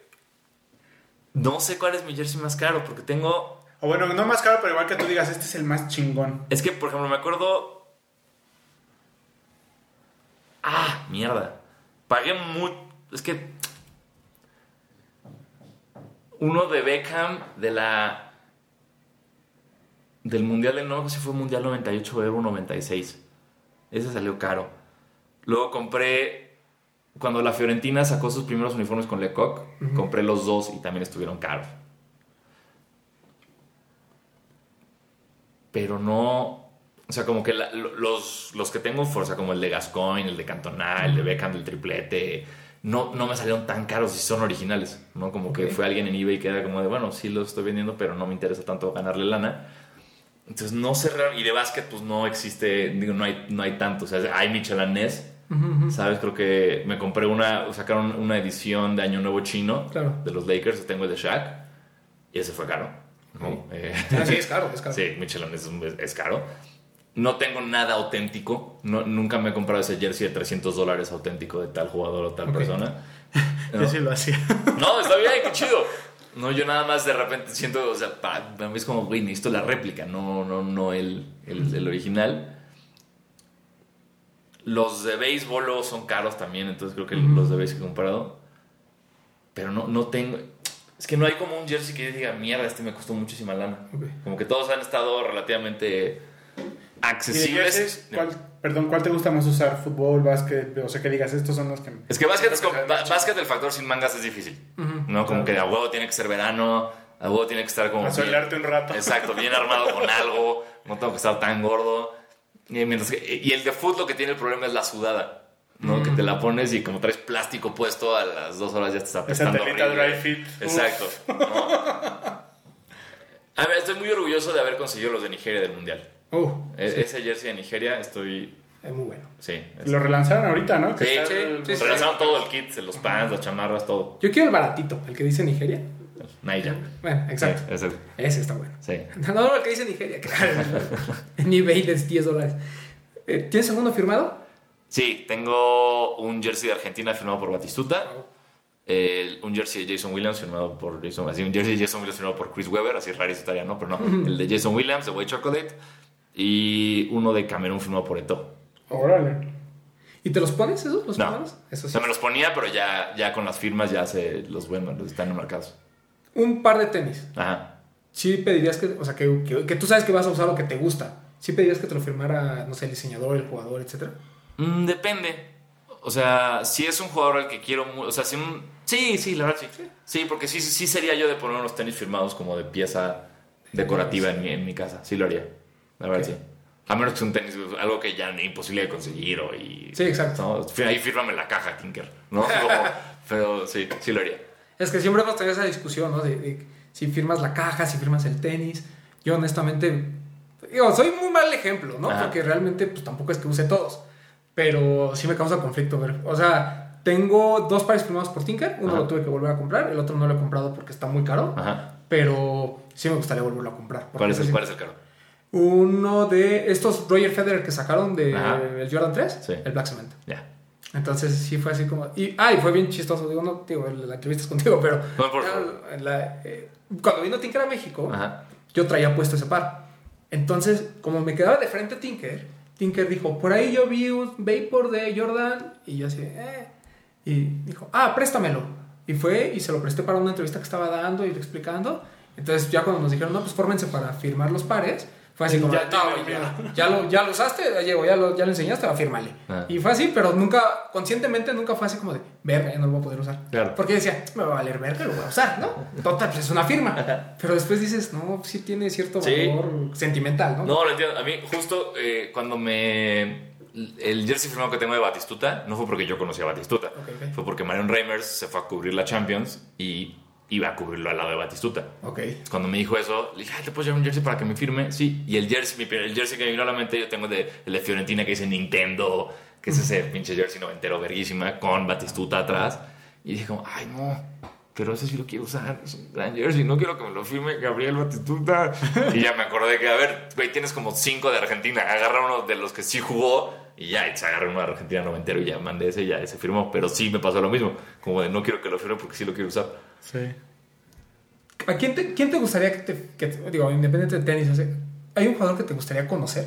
no sé cuál es mi jersey más caro porque tengo... O bueno, no más caro, pero igual que tú digas, este es el más chingón. Es que, por ejemplo, me acuerdo... Ah, mierda. Pagué muy... Es que... Uno de Beckham de la... Del Mundial de... No, si fue Mundial 98 o Euro 96. Ese salió caro. Luego compré... Cuando la Fiorentina sacó sus primeros uniformes con Lecoq, compré los dos y también estuvieron caros. Pero no... O sea, como que la- los, los que tengo, o sea, como el de Gascoigne, el de Cantona, el de Beckham del triplete, no, no me salieron tan caros si son originales, ¿no? Como que fue alguien en eBay que era como de, bueno, sí los estoy vendiendo, pero no me interesa tanto ganarle lana. Entonces, no sé, y de básquet, pues no existe, digo, no hay, no hay tanto. O sea, hay Michelanés, ¿sabes? Creo que me compré una, sacaron una edición de Año Nuevo Chino Claro. de los Lakers, tengo el de Shaq, y ese fue caro. ¿no? Eh, Ah, sí, es caro, es caro. Sí, Michelin es, es- caro. No tengo nada auténtico. No, nunca me he comprado ese jersey de 300 dólares auténtico de tal jugador o tal Ok. persona. [laughs] Yo sí lo hacía. No, está bien, qué chido. No, yo nada más de repente siento, o sea, para mí es como, güey, necesito la réplica, no, no, no el, el, el original. Los de béisbol luego son caros también, entonces creo que los de béisbol que he comprado. Pero no, no tengo. Es que no hay como un jersey que yo diga, mierda, este me costó muchísima lana. Como que todos han estado relativamente ¿Y de accesibles. jerseys, cuál, perdón, ¿cuál te gusta más usar? ¿Fútbol, básquet? O sea, que digas, estos son los que... Es que básquet, es como- básquet el factor sin mangas es difícil. ¿no? Como que a huevo tiene que ser verano, a huevo tiene que estar como. A un rato. Exacto, bien armado con algo, no tengo que estar tan gordo. Y, mientras que- y el de fútbol lo que tiene el problema es la sudada. ¿no? Que te la pones y como traes plástico puesto, a las dos horas ya te está Esa horrible. dry fit. Exacto. [laughs] ¿no? A ver, estoy muy orgulloso de haber conseguido los de Nigeria del Mundial. Uh, E- Ese jersey de Nigeria, estoy... es muy bueno. Sí. Lo relanzaron ahorita, ¿no? Que Sí, está sí, el- sí, sí. Relanzaron todo el kit, los pants, las chamarras, todo. Yo quiero el baratito, el que dice Nigeria. Naya. Bueno, exacto. Sí, ese. Ese está bueno. Sí. No, no, el que dice Nigeria, [laughs] claro. en eBay de 10 dólares. Eh, ¿Tienes segundo firmado? Sí, tengo un jersey de Argentina firmado por Batistuta. el- un jersey de Jason Williams firmado por Jason, así un jersey de Jason Williams firmado por Chris Webber, así rarísimo estaría, ¿no? Pero no, el de Jason Williams, de White Chocolate, y uno de Camerún firmado por Eto. Órale. ¿Y te los pones esos? ¿Los No. firmados? Eso O sí. sea, me los ponía, pero ya, ya con las firmas ya se los buenos, los están enmarcados. Un par de tenis. Ajá. Sí pedirías que, o sea, que, que, que tú sabes que vas a usar lo que te gusta. Sí pedirías que te lo firmara, no sé, el diseñador, el jugador, etcétera. Mm, depende. O sea, si es un jugador al que quiero O sea, si un. Sí, sí, la verdad sí. Sí, porque sí, sí sería yo de poner unos tenis firmados como de pieza decorativa en mi, en mi casa. Sí lo haría. La verdad sí. A menos que sea un tenis, algo que ya ni imposible de conseguir o y. Sí, exacto. ¿no? Ahí fírmame la caja, Tinker. ¿No? [laughs] Como- pero sí, sí lo haría. Es que siempre hemos tenido esa discusión, ¿no? De, de si firmas la caja, si firmas el tenis. Yo honestamente, digo, soy muy mal ejemplo, ¿no? Ajá. Porque realmente, pues tampoco es que use todos. Pero sí me causa conflicto ver. O sea, tengo dos pares firmados por Tinker. Uno Ajá. lo tuve que volver a comprar, el otro no lo he comprado porque está muy caro. Ajá. Pero sí me gustaría volverlo a comprar. ¿Cuál es, el, sí- ¿Cuál es el caro? Uno de estos Roger Federer que sacaron de Ajá. el Jordan 3, Sí. el Black Cement. Ya. Entonces sí fue así como. Y, ah, y fue bien chistoso. Digo, no, digo, la entrevista es contigo, pero. No, por favor. la- eh, cuando vino Tinker a México, Ajá. yo traía puesto ese par. Entonces, como me quedaba de frente a Tinker, Tinker dijo: Por ahí yo vi un Vapor de Jordan. Y yo así, eh. Y dijo: Ah, préstamelo. Y fue y se lo presté para una entrevista que estaba dando y explicando. Entonces, ya cuando nos dijeron, no, pues fórmense para firmar los pares. Fue así como, Ya no, ya, ya lo, ya lo usaste, ya llegó, ya lo, ya lo enseñaste, va a firmarle. Ah. Y fue así, pero nunca, conscientemente nunca fue así como de, verga, ya no lo voy a poder usar. Claro. Porque decía, me va a valer verga, lo voy a usar, ¿no? Total, pues es una firma. [laughs] Pero después dices, no, sí tiene cierto Sí. valor sentimental, ¿no? No, lo entiendo. A mí, justo eh, cuando me. El jersey firmado que tengo de Batistuta no fue porque yo conocía a Batistuta. Ok, ok. Fue porque Marion Reimers se fue a cubrir la Champions y iba a cubrirlo al lado de Batistuta. Ok. Cuando me dijo eso, le dije, Ay, ¿te puedo llevar un jersey para que me firme? Sí. Y el jersey, mi, el jersey que me vino a la mente, yo tengo de, el de Fiorentina que dice Nintendo, que es ese pinche jersey noventero verguísima con Batistuta atrás. Y dije como, ay no, pero ese sí lo quiero usar, es un gran jersey, no quiero que me lo firme Gabriel Batistuta. y ya me acordé que, a ver, güey, tienes como cinco de Argentina, agarra uno de los que sí jugó y ya, y se agarré uno de Argentina noventero y ya mandé ese y ya ese firmó. Pero sí me pasó lo mismo, como de no quiero que lo firme porque sí lo quiero usar. Sí. ¿A quién te, quién te gustaría que te, que digo, independiente de tenis, o sea, ¿hay un jugador que te gustaría conocer?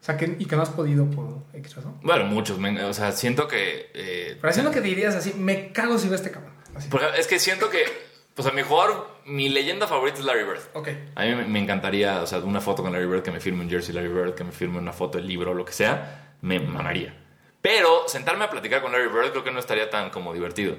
O sea, que, y que no has podido por X razón. Bueno, muchos, men, o sea, siento que... eh, Pero haciendo que te dirías así, me cago si veo este cabrón. Así. Porque es que siento que, pues a mi jugador, mi leyenda favorita es Larry Bird. Ok. A mí me- me encantaría, o sea, una foto con Larry Bird, que me firme un jersey Larry Bird, que me firme una foto del libro, lo que sea, me mamaría. Pero sentarme a platicar con Larry Bird creo que no estaría tan como divertido.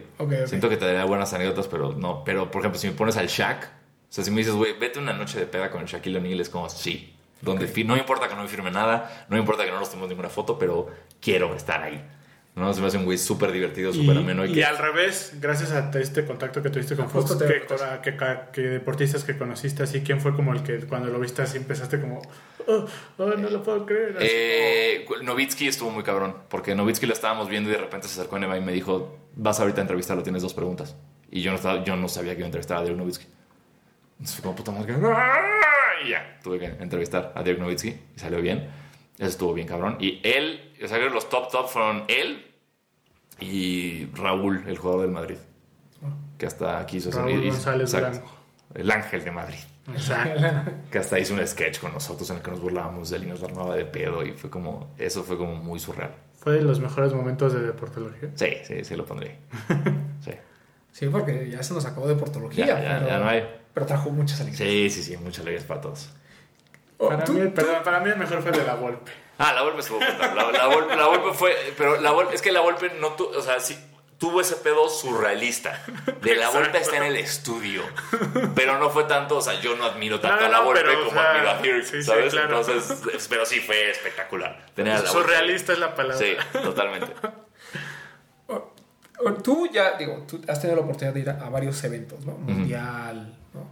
Siento que te daría buenas anécdotas, pero no. Pero, por ejemplo, si me pones al Shaq, o sea, si me dices, güey, vete una noche de peda con el Shaquille O'Neal, es como, sí. Donde fi- no me importa que no me firme nada, no me importa que no nos tomemos ninguna foto, pero quiero estar ahí. ¿No? Se me hace un güey súper divertido, súper ameno. Y, Y, que, al revés, gracias a este contacto que tuviste con Fox, que, que, que- que deportistas que conociste así, ¿quién fue como el que cuando lo viste así empezaste como, oh, oh, no lo puedo creer? Eh, Novitsky estuvo muy cabrón, porque Novitsky lo estábamos viendo y de repente se acercó a Neva y me dijo, vas ahorita a entrevistarlo, tienes dos preguntas. Y yo no, estaba, yo no sabía que iba a entrevistar a Dirk Nowitzki. Entonces fue como puta madre. Y ya, tuve que entrevistar a Dirk Nowitzki y salió bien. Eso estuvo bien cabrón. Y él, o sea, creo que los top top fueron él y Raúl, el jugador del Madrid. Que hasta aquí hizo Raúl González exacto. Blanco. El ángel de Madrid. Exacto. [laughs] Que hasta hizo un sketch con nosotros en el que nos burlábamos de él y nos armaba de pedo y fue como, eso fue como muy surreal. Fue de los mejores momentos de deportología. Sí, sí, sí lo pondré. [laughs] Sí, Sí, porque ya se nos acabó de portología. ya, ya, pero, ya no hay. pero trajo muchas alegrías. Sí, sí, sí, muchas alegrías para todos. Oh, Para, tú- mí, tú- perdón, para mí el mejor fue el de la Volpe. Ah, la Volpe estuvo. La, la, Volpe, la Volpe fue, pero la Volpe, es que la Volpe no tuvo, o sea, sí, tuvo ese pedo surrealista. De la Volpe está en el estudio. Pero no fue tanto, o sea, yo no admiro tanto No, a la o como sea, admiro a Dirk, sí, sí, ¿sabes? claro. Entonces, es- pero sí fue espectacular. Tener a la Volpe. Surrealista es la palabra. Sí, totalmente. Tú ya, digo, tú has tenido la oportunidad de ir a, a varios eventos, ¿no? Mundial, ¿no?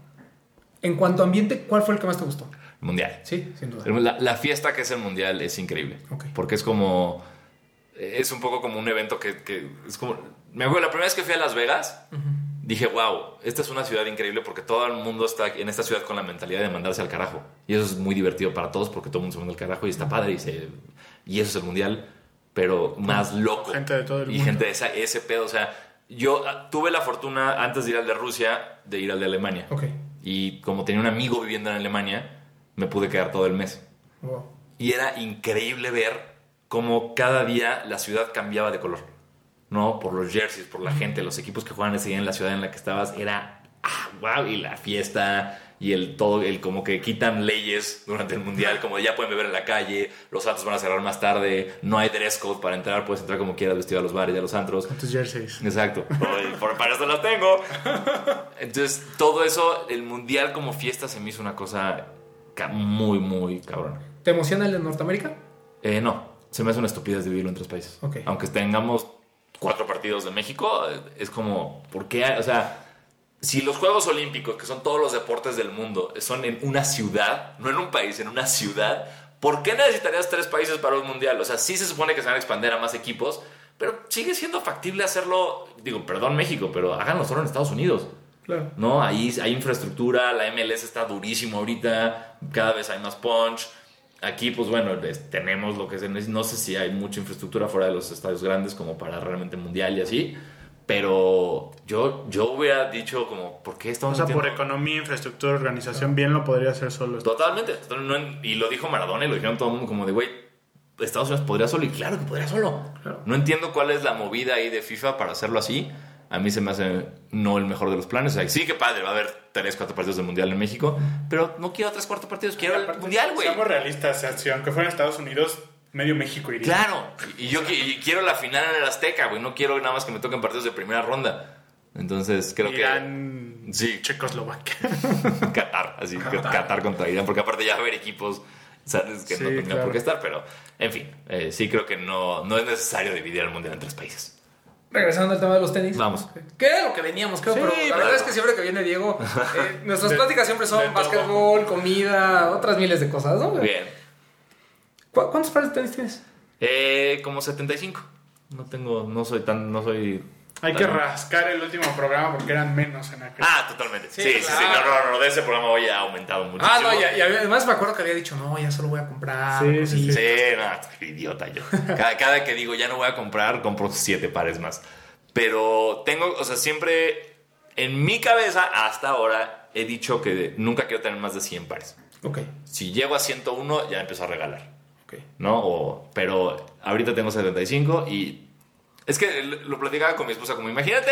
En cuanto a ambiente, ¿cuál fue el que más te gustó? Mundial. Sí, sin duda. La, la fiesta que es el mundial es increíble. Porque es como. Es un poco como un evento que, que es como. Me acuerdo, la primera vez que fui a Las Vegas, dije, wow, esta es una ciudad increíble porque todo el mundo está en esta ciudad con la mentalidad de mandarse al carajo. Y eso es muy divertido para todos porque todo el mundo se manda al carajo y está padre y, se- y eso es el mundial, pero más loco. gente de todo el y mundo. gente de esa- ese pedo. O sea, yo ah, tuve la fortuna antes de ir al de Rusia de ir al de Alemania. Ok. Y como tenía un amigo viviendo en Alemania, me pude quedar todo el mes. Wow. Y era increíble ver cómo cada día la ciudad cambiaba de color. ¿No? Por los jerseys, por la gente, los equipos que juegan ese día en la ciudad en la que estabas. Era, ah, wow, y la fiesta y el todo, el como que quitan leyes durante el mundial, como ya pueden beber en la calle, los antros van a cerrar más tarde, no hay dress code para entrar, puedes entrar como quieras vestido a los bares y a los antros. Con tus jerseys. Exacto. [laughs] Por- por- para eso las tengo. Entonces, todo eso, el mundial como fiesta se me hizo una cosa muy, muy cabrona. ¿Te emociona el de Norteamérica? Eh, no, se me hace una estupidez dividirlo en tres países. Aunque tengamos cuatro partidos de México, es como, ¿por qué? O sea, si los Juegos Olímpicos, que son todos los deportes del mundo, son en una ciudad, no en un país, en una ciudad, ¿por qué necesitarías tres países para un mundial? O sea, sí se supone que se van a expandir a más equipos, pero sigue siendo factible hacerlo, digo, perdón México, pero háganlo solo en Estados Unidos. Claro. ¿no? Ahí hay infraestructura, la MLS está durísimo ahorita, cada vez hay más punch. Aquí, pues bueno, es- tenemos lo que se necesita. No sé si hay mucha infraestructura fuera de los estadios grandes como para realmente mundial y así. Pero yo, yo hubiera dicho como, ¿por qué O estamos sea, por economía, infraestructura, organización, bien lo podría hacer solo. Totalmente. Y lo dijo Maradona y lo dijeron todo el mundo como de, güey, Estados Unidos podría solo. Y claro que podría solo. Claro. No entiendo cuál es la movida ahí de FIFA para hacerlo así. A mí se me hace no el mejor de los planes. O sea, sí que padre, va a haber tres, cuatro partidos del Mundial en México. Pero no quiero tres, cuatro partidos. Quiero el Mundial, güey. Seamos realistas, si aunque fuera en Estados Unidos, medio México iría. Claro. [laughs] Y yo y quiero la final en el Azteca, güey. No quiero nada más que me toquen partidos de primera ronda. Entonces, creo que... Irán, Sí. Checoslovaquia. [laughs] Qatar, así, Qatar. contra Irán, porque aparte ya va a haber equipos, sabes, que no tendrían claro. por qué estar, pero en fin, eh, sí creo que no, no es necesario dividir el mundial en tres países. Regresando al tema de los tenis. Vamos. ¿Qué era lo que veníamos, creo? Sí, pero la verdad es que siempre que viene Diego, [laughs] eh, nuestras De- pláticas siempre son básquetbol, comida, otras miles de cosas, ¿no? Bien. ¿Cu- ¿Cuántos pares de tenis tienes? Eh, como 75. No tengo, no soy tan, no soy... Hay que rascar el último programa porque eran menos en aquel. Ah, totalmente. Sí, Sí, sí, sí, claro. no, no, no, de ese programa hoy ha aumentado muchísimo. Ah, no, y, y además me acuerdo que había dicho, no, ya solo voy a comprar. Sí, sí. Sí, no, estoy idiota yo. Cada, cada que digo ya no voy a comprar, compro siete pares más. Pero tengo, o sea, siempre en mi cabeza hasta ahora he dicho que nunca quiero tener más de 100 pares. Ok, Si llego a 101 ya empiezo a regalar, ok. ¿no? O- pero ahorita tengo 75 y es que lo platicaba con mi esposa como imagínate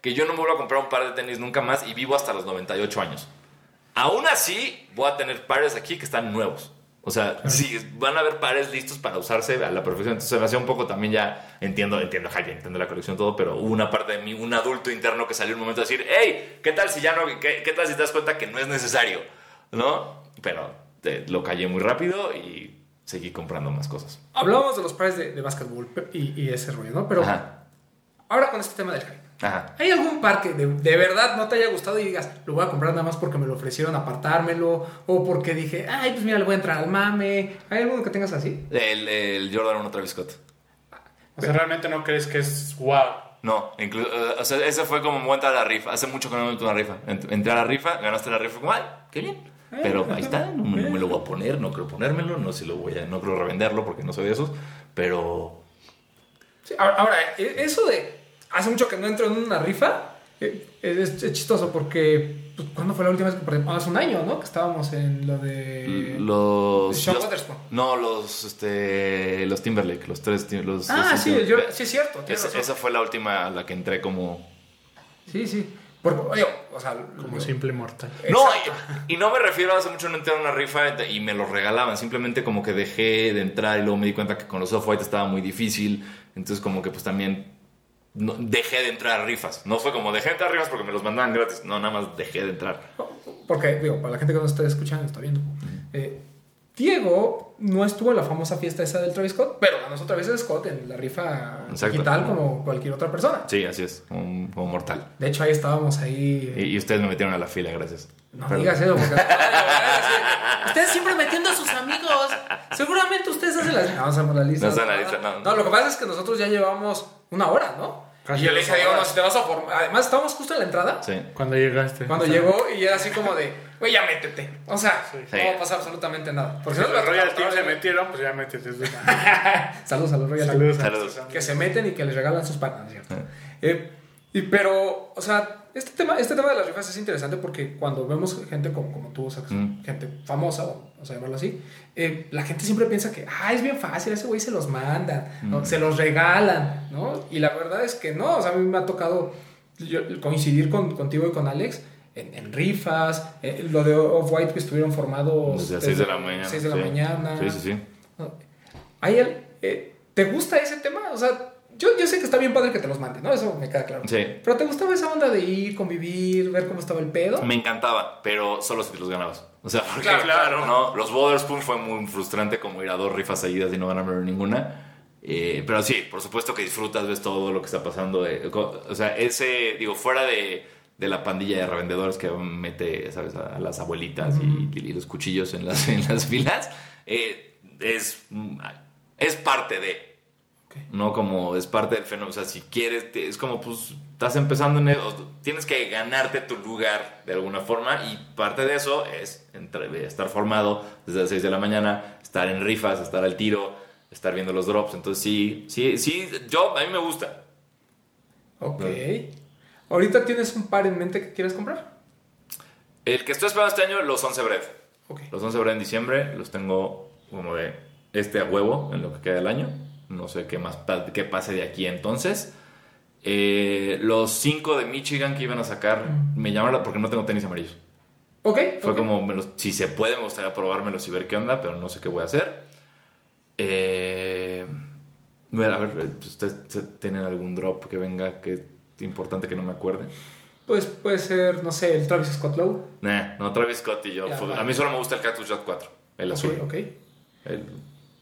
que yo no me vuelvo a comprar un par de tenis nunca más y vivo hasta los 98 años. Aún así, voy a tener pares aquí que están nuevos. O sea, sí, van a haber pares listos para usarse a la perfección. Entonces, me hacía un poco también ya, entiendo, entiendo, Jaime, entiendo la colección, todo, pero hubo una parte de mí, un adulto interno que salió un momento a decir, hey, ¿qué tal si ya no, qué, qué tal si te das cuenta que no es necesario? ¿No? Pero eh, lo callé muy rápido y seguí comprando más cosas. Hablábamos de los pares de, de básquetbol y, y ese rollo, ¿no? Pero Ajá, ahora con este tema del hype. ajá. ¿Hay algún par que de, de verdad no te haya gustado y digas, lo voy a comprar nada más porque me lo ofrecieron apartármelo? O porque dije, ay, pues mira, le voy a entrar al mame. ¿Hay alguno que tengas así? El, el Jordan 1 Travis Scott. O sea, realmente no crees que es wow. No, incluso, eh, o sea, ese fue como entrar a la rifa. Hace mucho que no me meto una rifa. Ent- Entré a la rifa, ganaste la rifa, como, ay, qué bien. Pero ahí está, no me, lo voy a poner, no creo ponérmelo, no sé si lo voy a, no creo revenderlo porque no soy de esos, pero Sí, ahora, e- eso de hace mucho que no entro en una rifa eh, es, es chistoso porque pues, ¿cuándo fue la última vez que perdimos? Hace un año, ¿no? Que estábamos en lo de los, Sean los- Waterspoon. no los este los Timberlake, los tres los, Ah, los sí, yo- sí es cierto. esa fue la última a la que entré como Sí, sí. Porque, oye, o sea, Como simple mortal. No, y, y no me refiero a hace mucho no entré en una rifa y me lo regalaban. Simplemente como que dejé de entrar y luego me di cuenta que con los off-white estaba muy difícil. Entonces, como que pues también no- dejé de entrar a rifas. No fue como dejé de entrar a rifas porque me los mandaban gratis. No, nada más dejé de entrar. Porque, digo, para la gente que nos está escuchando, está viendo, eh, Diego no estuvo en la famosa fiesta esa del Travis Scott, pero ganó otra vez el Scott en la rifa Exacto. digital como cualquier otra persona. Sí, así es, como, como mortal. De hecho, ahí estábamos ahí. Y, y ustedes me metieron a la fila, gracias. No Perdón. digas eso, porque. [laughs] ustedes siempre metiendo a sus amigos. Seguramente ustedes hacen la lista. No hacemos la lista. No hacen la lista, no. No, lo que pasa es que nosotros ya llevamos una hora, ¿no? Casi y yo le dije a Diego, no, si te vas a formar. Además, estábamos justo en la entrada. Sí. Cuando llegaste. Cuando O sea, llegó y era así como de, güey, ya métete. O sea, Sí. no va a pasar absolutamente nada. Porque Si no, los Royal Team se metieron, pues ya métete. [laughs] Saludos a los Royal Team. Saludos. que se meten y que les regalan sus panas, ¿cierto? Eh, y, pero, o sea, este tema, este tema de las rifas es interesante porque cuando vemos gente como, como tú, o sea, Mm. gente famosa, o- vamos a llamarlo así, eh, la gente siempre piensa que, ah, es bien fácil, ese güey se los mandan, ¿no? Mm. se los regalan, ¿no? Y la verdad es que no, o sea, a mí me ha tocado yo- coincidir con, contigo y con Alex. En, en rifas, eh, lo de Off-White que estuvieron formados Desde las 6 de la mañana. 6 de la sí. mañana. Sí, sí, sí. Hay el- eh, ¿Te gusta ese tema? O sea, yo, yo sé que está bien padre que te los mande, ¿no? Eso me queda claro. Sí. Pero ¿te gustaba esa onda de ir, convivir, ver cómo estaba el pedo? Me encantaba, pero solo si te los ganabas. O sea, porque Claro, claro. no, los Wotherspoon fue muy frustrante como ir a dos rifas seguidas y no ganarme ninguna. Eh, pero sí, por supuesto que disfrutas, ves todo lo que está pasando. eh, o sea, ese, digo, fuera de, de la pandilla de revendedores que mete, ¿sabes? A, las abuelitas y, y los cuchillos en las, [laughs] en las filas, eh, es, mm, es parte de. Ok. No como es parte del fenómeno. O sea, si quieres, te- es como pues estás empezando en el- tienes que ganarte tu lugar de alguna forma y parte de eso es entre- estar formado desde las 6 de la mañana, estar en rifas, estar al tiro, estar viendo los drops. Entonces sí, sí, sí, yo, a mí me gusta. Ok. ¿Ahorita tienes un par en mente que quieres comprar? El que estoy esperando este año, los 11 Bread. Ok. Los 11 Bread en diciembre, los tengo como de este a huevo en lo que queda del año. No sé qué más qué pase de aquí entonces. Eh, los 5 de Michigan que iban a sacar me llamaron porque no tengo tenis amarillos. Ok. Fue como, me los- si se puede, me gustaría probármelos y ver qué onda, pero no sé qué voy a hacer. Eh, a ver, eh, ¿ustedes tienen algún drop que venga que importante que no me acuerde? Pues puede ser, no sé, el Travis Scott Low. Nah, no, Travis Scott y yo. Ya, fue- vale. A mí solo me gusta el Cactus Jack 4, el azul. ok. El-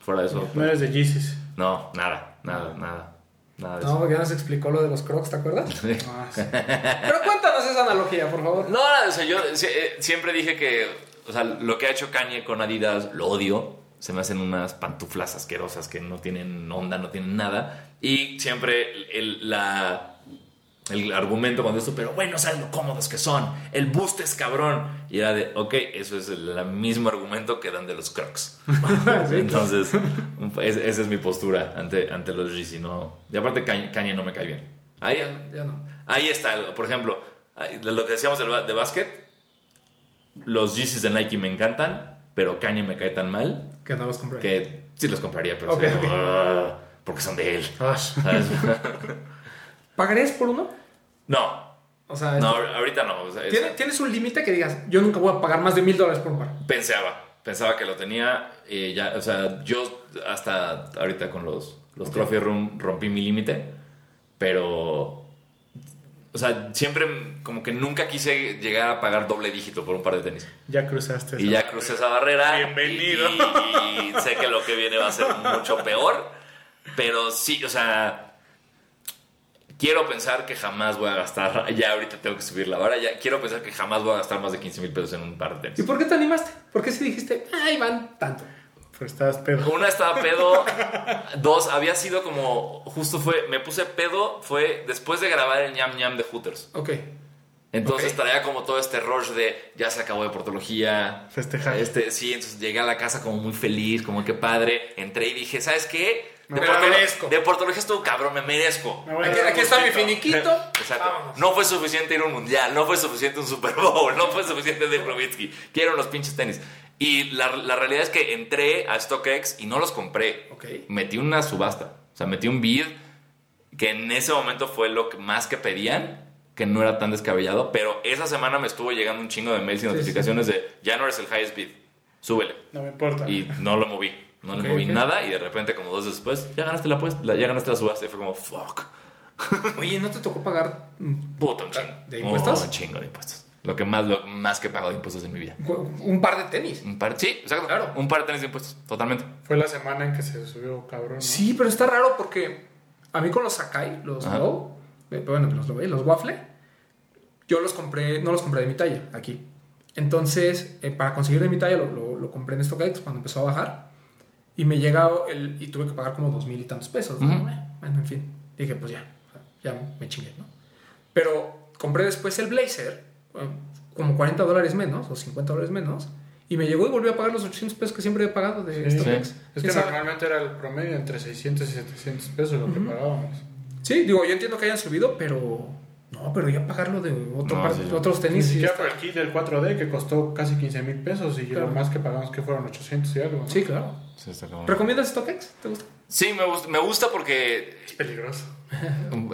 fuera de eso. No eres de Yeezys. No, nada, nada, nada. Nada de No, porque ya nos explicó lo de los crocs, ¿te acuerdas? eso. Ah, sí. Pero cuéntanos esa analogía, por favor. No, nada, o sea, yo eh, siempre dije que, o sea, lo que ha hecho Kanye con Adidas lo odio. Se me hacen unas pantuflas asquerosas que no tienen onda, no tienen nada. Y siempre el, el- la, el argumento cuando esto, pero bueno, ¿sabes lo cómodos que son? El boost es cabrón. Y era de, ok, eso es el, el mismo argumento que dan de los Crocs. [laughs] Entonces, es- esa es mi postura ante, ante los Yeezy, ¿no? Y aparte, Kanye, no me cae bien. Ahí, Ya, no. Ahí está, por ejemplo, de lo que decíamos ba- de básquet, los Yeezys de Nike me encantan, pero Kanye me cae tan mal Que no los compré. que sí los compraría, pero Ok, sí, ok. ah, porque son de él. Ah, ¿sabes? [laughs] ¿Pagarías por uno? no, O sea, no, ahorita no. o sea, es- ¿tiene- ¿tienes un límite que digas, yo nunca voy a pagar más de mil dólares por un par? pensaba, pensaba que lo tenía, y ya, o sea, yo hasta ahorita con los, los Ok. Trophy Room rompí mi límite, pero... O sea, siempre como que nunca quise llegar a pagar doble dígito por un par de tenis. ya cruzaste. Y esa ya crucé esa barrera. Bienvenido. Y, y sé que lo que viene va a ser mucho peor. Pero sí, o sea. Quiero pensar que jamás voy a gastar. [laughs] Ya ahorita tengo que subir la vara. Ya quiero pensar que jamás voy a gastar más de 15 mil pesos en un par de ¿Y tenis. por qué te animaste? ¿Por qué si dijiste, ay, van tanto? Pues estabas pedo. Una estaba pedo. [laughs] Dos, había sido como. Justo fue. Me puse pedo. Fue después de grabar el ñam ñam de Hooters. Ok. Entonces Ok. traía como todo este rush de ya se acabó de portología. Festejar. Este, sí, entonces llegué a la casa como muy feliz, como que padre. Entré y dije, ¿sabes qué? Me De, merezco. de portología estuvo cabrón, me merezco. Me Aquí, aquí está mi finiquito. Exacto. No fue suficiente ir a un mundial, no fue suficiente un Super Bowl, no fue suficiente Dave Nowitzki. Quiero los pinches tenis. Y la, la realidad es que entré a StockX y no los compré. Metí una subasta. O sea, metí un bid que en ese momento fue lo que más que pedían, que no era tan descabellado. Pero esa semana me estuvo llegando un chingo de mails y Sí, notificaciones de ya no eres el highest bid, súbele. No me importa. Y no lo moví. No le moví nada y de repente como dos días después ya ganaste la apuesta, ya ganaste la subasta y fue como fuck. [laughs] Oye, ¿no te tocó pagar? Puto un chingo. ¿De impuestos? Oh, un chingo de impuestos. Lo que más, lo más que he pagado de impuestos en mi vida. Un par de tenis. Un par, sí, exacto. Claro. Un par de tenis de impuestos, totalmente. Fue la semana en que se subió cabrón. ¿no? Sí, pero está raro porque a mí con los Sakai, los Ajá. Low, eh, bueno, los Low, eh, los Waffle, yo los compré, no los compré de mi talla aquí. Entonces, eh, para conseguir de mi talla, lo, lo- lo compré en StockX cuando empezó a bajar. Y me llega el. Y tuve que pagar como dos mil y tantos pesos. ¿no? Ujú. Eh, Bueno, en fin. Dije, pues ya, ya me chingué, ¿no? Pero compré después el Blazer, eh, como 40 dólares menos, o 50 dólares menos. Y me llegó y volví a pagar los 800 pesos que siempre he pagado de Sí. StockX. Es que normalmente era el promedio entre 600 y 700 pesos lo que pagábamos. Sí, digo, yo entiendo que hayan subido, pero. No, pero ya pagarlo de otro No, par- sí. otros Ni tenis. sí está- por el kit del 4D que costó casi 15 mil pesos y Claro. lo más que pagamos que fueron 800 y algo. ¿no? Sí, claro. Sí. ¿Recomiendas StockX? ¿Te gusta? Sí, me gusta, me gusta porque Es peligroso.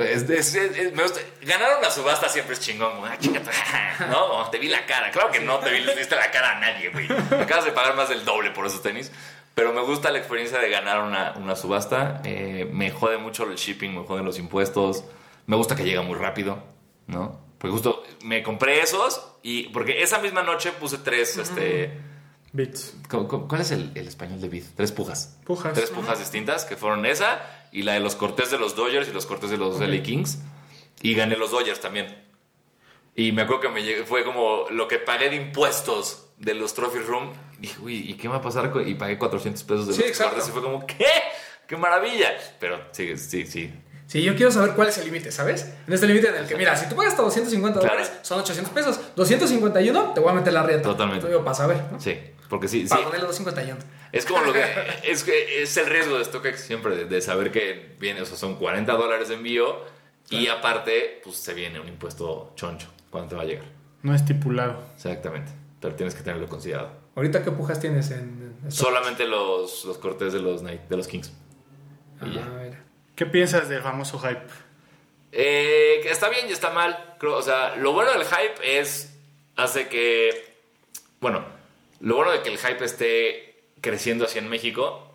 Es- es- es- es- me gusta. Ganar una subasta siempre es chingón. Ah, no, te vi la cara. Claro que no te vi, le viste la cara a nadie, güey. Acabas de pagar más del doble por esos tenis. Pero me gusta la experiencia de ganar una, una subasta. Eh, me jode mucho el shipping, me joden los impuestos. Me gusta que llega muy rápido, ¿no? Porque justo me compré esos y porque esa misma noche puse tres, este... Bits. ¿cu- cu- ¿Cuál es el, el español de Bid? Tres pujas. Pujas. Tres pujas distintas, que fueron esa y la de los cortés de los Dodgers y los cortés de los LA Kings. Y gané los Dodgers también. Y me acuerdo que me llegué- fue como lo que pagué de impuestos de los Trophy Room. Y dije, uy, ¿y qué va a pasar? Y pagué 400 pesos de Sí, los exacto. cortés. Y fue como, ¿qué? ¡Qué maravilla! Pero sí, sí, sí. Sí, yo quiero saber cuál es el límite, ¿sabes? En este límite en el que, mira, si tú pagas hasta 250 Claro. dólares, son 800 pesos. 251, te voy a meter la rieta. Totalmente. Para saber, ¿no? Sí, porque sí, sí. Para ponerle 251. Es como lo que. [laughs] Es, que es el riesgo de StockX siempre, de, de saber que viene, o sea, son 40 dólares de envío y aparte, pues se viene un impuesto choncho cuando te va a llegar. No estipulado. Exactamente. Pero tienes que tenerlo considerado. ¿Ahorita qué pujas tienes en? Solamente los, los cortes de los, Nike- de los Kings. Ah, mira. ¿Qué piensas del famoso hype? Eh, está bien y está mal. Creo, o sea, lo bueno del hype es. Hace que. Bueno, lo bueno de que el hype esté creciendo así en México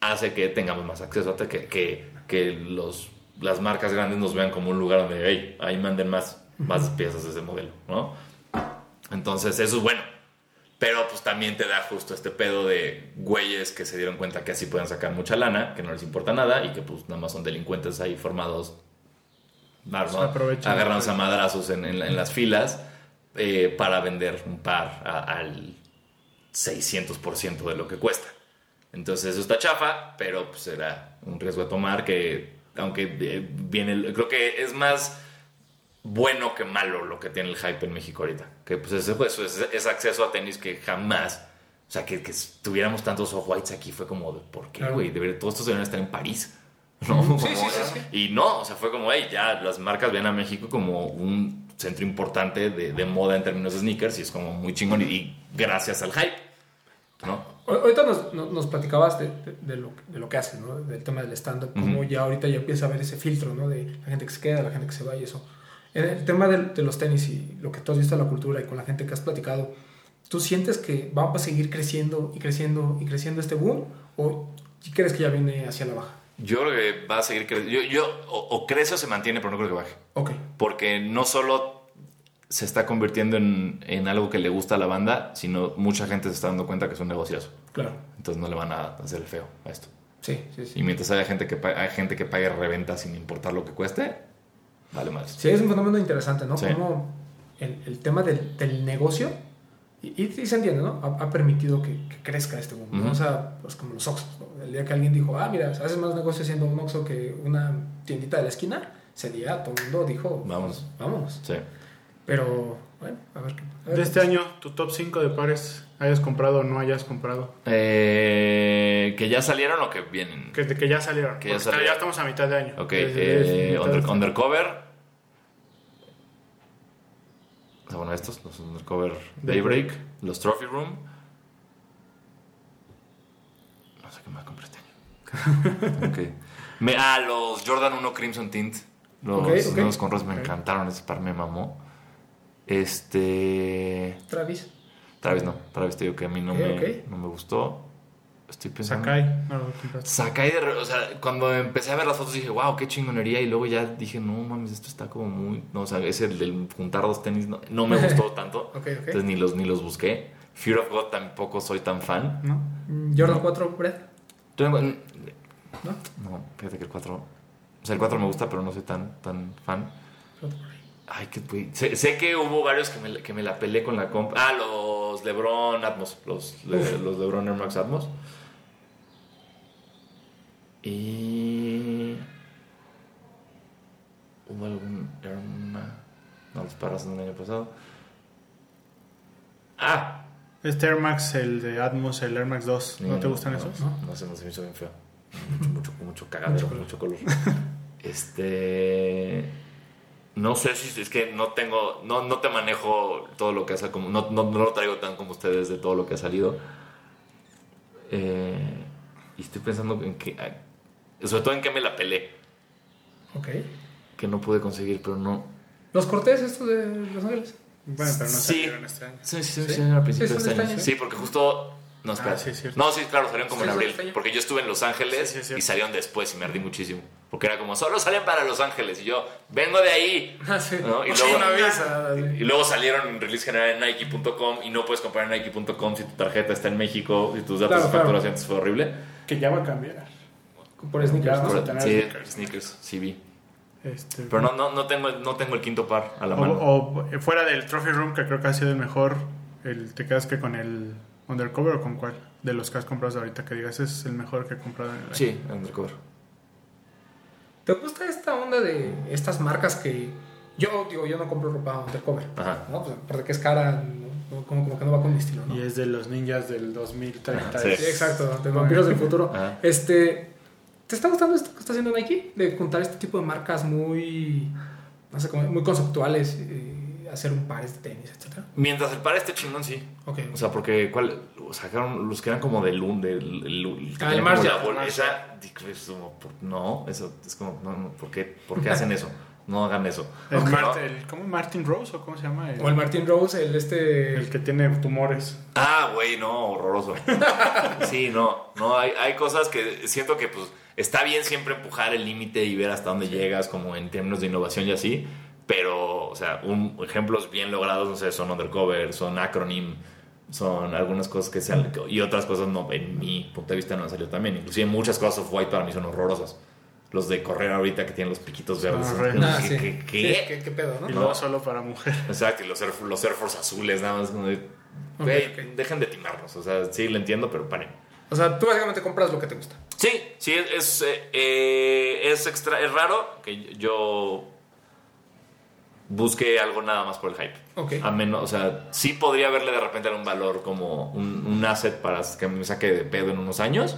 hace que tengamos más acceso, hace que, que, que los, las marcas grandes nos vean como un lugar donde hey, ahí manden más, más piezas de ese modelo, ¿no? Entonces, eso es bueno. Pero pues también te da justo este pedo de güeyes que se dieron cuenta que así pueden sacar mucha lana, que no les importa nada y que pues nada más son delincuentes ahí formados, agarrándose a madrazos en, en la- en las filas eh, para vender un par a- al 600% de lo que cuesta. Entonces eso está chafa, pero pues era un riesgo a tomar que aunque eh, viene, creo que es más bueno que malo lo que tiene el hype en México ahorita. Que pues ese, pues, es, es acceso a tenis que jamás, o sea, que, que tuviéramos tantos off-whites aquí fue como, ¿por qué, Claro. güey? Debería- Todos estos deberían estar en París. [laughs] ¿no? Sí, Como- sí, sí, sí. Y no, o sea, fue como, hey, ya las marcas ven a México como un centro importante de, de moda en términos de sneakers y es como muy chingón y, y gracias al hype, ¿no? Ahor- Ahorita nos, nos, platicabas de, de- de lo, de lo que haces, ¿no? Del tema del stand-up, como ya ahorita ya empieza a haber ese filtro, ¿no? De la gente que se queda, la gente que se va y eso. En el tema de, los tenis y lo que tú has visto en la cultura y con la gente que has platicado, ¿tú sientes que va a seguir creciendo y creciendo y creciendo este boom? ¿O crees que ya viene hacia la baja? Yo creo que va a seguir creciendo. Yo, yo, o, o crece o se mantiene, pero no creo que baje. Ok. Porque no solo se está convirtiendo en, en algo que le gusta a la banda, sino mucha gente se está dando cuenta que es un negociazo. Claro. Entonces no le van a hacer el feo a esto. Sí, sí, sí. Y mientras haya gente que, hay gente que pague reventa sin importar lo que cueste, vale más. Sí, es un fenómeno interesante, ¿no? Sí. Como el, el tema del, del negocio, y, se entiende, ¿no? Ha, ha permitido que, que crezca este mundo. O sea, pues como los Oxxos, ¿no? El día que alguien dijo, ah, mira, haces más negocio siendo un Oxxo que una tiendita de la esquina, ese día todo el mundo dijo, Vámonos. vámonos. Sí. Pero, bueno, a ver qué. a ver De este año, tu top 5 de pares, hayas comprado o no hayas comprado. Eh, ¿Que ya salieron o que vienen? Que, de que ya salieron. Que ya salieron. estamos a mitad de año. Ok, Desde- eh, desde mitad under- de- Undercover. O sea, bueno, estos, los Undercover Daybreak, los Trophy Room. No sé qué más compré este año. [laughs] Ok. Me, ah, los Jordan 1 Crimson Tint. Los Ok, ok. nuevos con rosas me encantaron, ese par me mamó. Este. Travis. Travis no, Travis te digo que a mí no, me, no me gustó. Estoy pensando. Sakai, no. Sakai de. re- O sea, cuando empecé a ver las fotos dije, wow, qué chingonería. Y luego ya dije, no mames, esto está como muy. No, o sea, ese el del juntar dos tenis no, no me gustó [laughs] tanto. Ok, ok. Entonces ni los, ni los busqué. Fear of God tampoco soy tan fan. ¿No? Jordan 4, Brett. Tengo- ¿No? No, fíjate que el 4. O sea, el 4 me gusta, pero no soy tan, tan fan. Ay, que sé, sé que hubo varios que me, que me la peleé con la compra. Ah, los LeBron Atmos. Los, le- los LeBron Air Max Atmos. Y. Hubo algún Air Max. No, los paras del año pasado. Ah, Este Air Max, el de Atmos, el Air Max 2, ¿no te gustan no, esos? No, no sé, no se me hizo bien feo. Mucho, [laughs] mucho, mucho cagadero, mucho color. [laughs] Este. No sé si es que no tengo. No, no te manejo todo lo que hace como. No, no, no lo traigo tan como ustedes de todo lo que ha salido. Eh, y estoy pensando en que. ah, Sobre todo en que me la pelé. Ok. Que no pude conseguir, pero no. Los cortés estos de Los Ángeles. Bueno, pero no Sí. salieron este año. Sí, sí, sí, ¿Sí? sí, a principios Sí, de este este año. Sí, porque justo. No, espera. Ah, sí, no, sí, claro, salieron como en abril. Porque yo estuve en Los Ángeles Sí, y salieron después y me ardí muchísimo. Porque era como, solo salen para Los Ángeles. Y yo, vengo de ahí. Ah. Y luego-. Y salieron en release general en Nike.com y no puedes comprar en Nike.com si tu tarjeta está en México y tus datos de claro. facturación fue horrible. Que ya va a cambiar. Por sneakers. Pero- tener sí, sneakers. sneakers, sí vi. Este, Pero no, no, no, tengo, el- no tengo el quinto par a la o, mano. o fuera del Trophy Room, que creo que ha sido el mejor, el, ¿te quedas que con el Undercover o con cuál? De los que has comprado ahorita, que digas, ese es el mejor que he comprado en el año. Sí, undercover. ¿Te gusta esta onda de estas marcas que yo digo, yo no compro ropa undercover? Ajá. ¿no? Pues, aparte que es cara, no- como, como que no va con mi estilo, ¿no? Y es de los ninjas del 2030. Sí. Sí, exacto, de vampiros del futuro. Ajá. Este, ¿te está gustando esto que está haciendo Nike? De juntar este tipo de marcas muy, no sé, muy conceptuales, y hacer un par de tenis, etcétera. Mientras el par esté chingón, sí. Ok. O sea, porque ¿cuál? sacaron los que eran como del un del el, que Ah, el Marshall. la esa es como, por- no, eso es como no, no, ¿por qué, por qué [laughs] hacen eso? No hagan eso. El ¿No? Mart- el- ¿Cómo Martin Rose o cómo se llama? El, O el Martin Rose, el este... el que tiene tumores. Ah, güey, no, horroroso. [laughs] Sí, no, no, hay, hay cosas que siento que pues está bien siempre empujar el límite y ver hasta dónde llegas como en términos de innovación y así, pero, o sea, un, ejemplos bien logrados, no sé, son Undercover, son Acronym, son algunas cosas que sean, y otras cosas no, en mi punto de vista no han salido también, inclusive muchas cosas of White para mí son horrorosas. Los de correr ahorita que tienen los piquitos verdes. Ah, ¿qué- sí. qué- Sí, qué? ¿Qué, qué pedo, no? Y No. luego solo para mujer. Exacto, y los Air, los Air Force azules, nada más como de, güey, ok. dejen de timarnos, o sea, sí, lo entiendo, pero paren. O sea, tú básicamente compras lo que te gusta. Sí, sí, es, es, eh, eh, es extra, es raro que yo busque algo nada más por el hype. Ok. A menos, o sea, sí podría verle de repente algún valor como un, un asset para que me saque de pedo en unos años.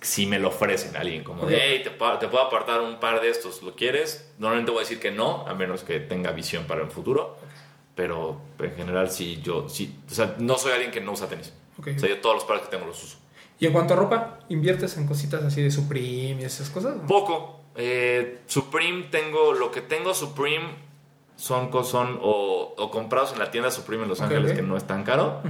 Si me lo ofrecen a alguien, como de, hey, te, puedo- te puedo apartar un par de estos, ¿lo quieres? Normalmente voy a decir que no, a menos que tenga visión para el futuro. Pero en general, sí, yo, sí, o sea, no soy alguien que no usa tenis. O sea, yo todos los pares que tengo los uso. Y en cuanto a ropa, ¿inviertes en cositas así de Supreme y esas cosas? Poco. Eh, Supreme tengo, lo que tengo Supreme son, o, o comprados en la tienda Supreme en Los Ángeles que no es tan caro,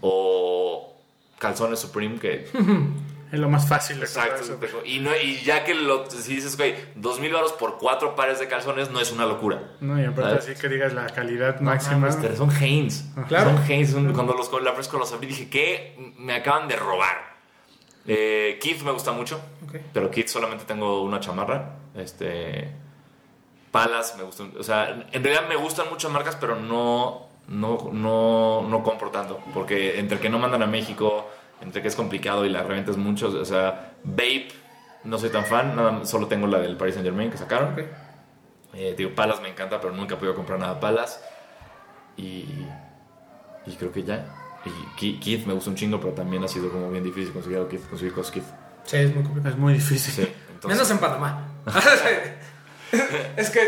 o calzones Supreme que... [laughs] Es lo más fácil de Exacto. eso. Y, no, y ya que lo, si dices, güey, dos mil baros por cuatro pares de calzones no es una locura. No, y aparte ¿Sabes? así que digas la calidad máxima. Son Hanes. Claro. Son Hanes. Cuando los, la vez con los abrí dije, ¿qué? Me acaban de robar. Eh, Keith me gusta mucho. Pero Kit solamente tengo una chamarra. Este. Palas me gustan. O sea, en realidad me gustan muchas marcas, pero no, no, no, no compro tanto. Porque entre que no mandan a México, entre que es complicado y la reventa es mucho. O sea, Vape, no soy tan fan. Nada, solo tengo la del Paris Saint Germain que sacaron. Ok. Eh, digo, Palas me encanta, pero nunca he podido comprar nada Palas. Y, y creo que ya. Y Kith me gusta un chingo, pero también ha sido como bien difícil conseguir, algo Kith- conseguir cosas Kith. Sí, es muy complicado. Es muy difícil. Sí, entonces- Menos en Panamá. [laughs] [laughs] [laughs] es que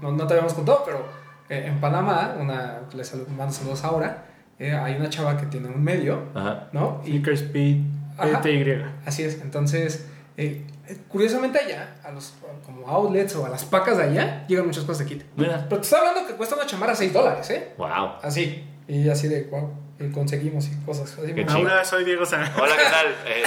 no, no te habíamos contado, pero eh, en Panamá, una, les saludo- mando saludos ahora, eh, hay una chava que tiene un medio, Ajá. ¿no? Y Speed. PTY. así es, entonces, eh, eh, curiosamente allá, a los como outlets o a las pacas de allá, llegan muchas cosas de kit. Mira. Pero te estoy hablando que cuesta una chamarra 6 dólares, ¿eh? Wow. Así. Y así de, wow. eh, conseguimos y cosas así. Hola, soy Diego San. Hola, ¿qué tal? [laughs] Eh,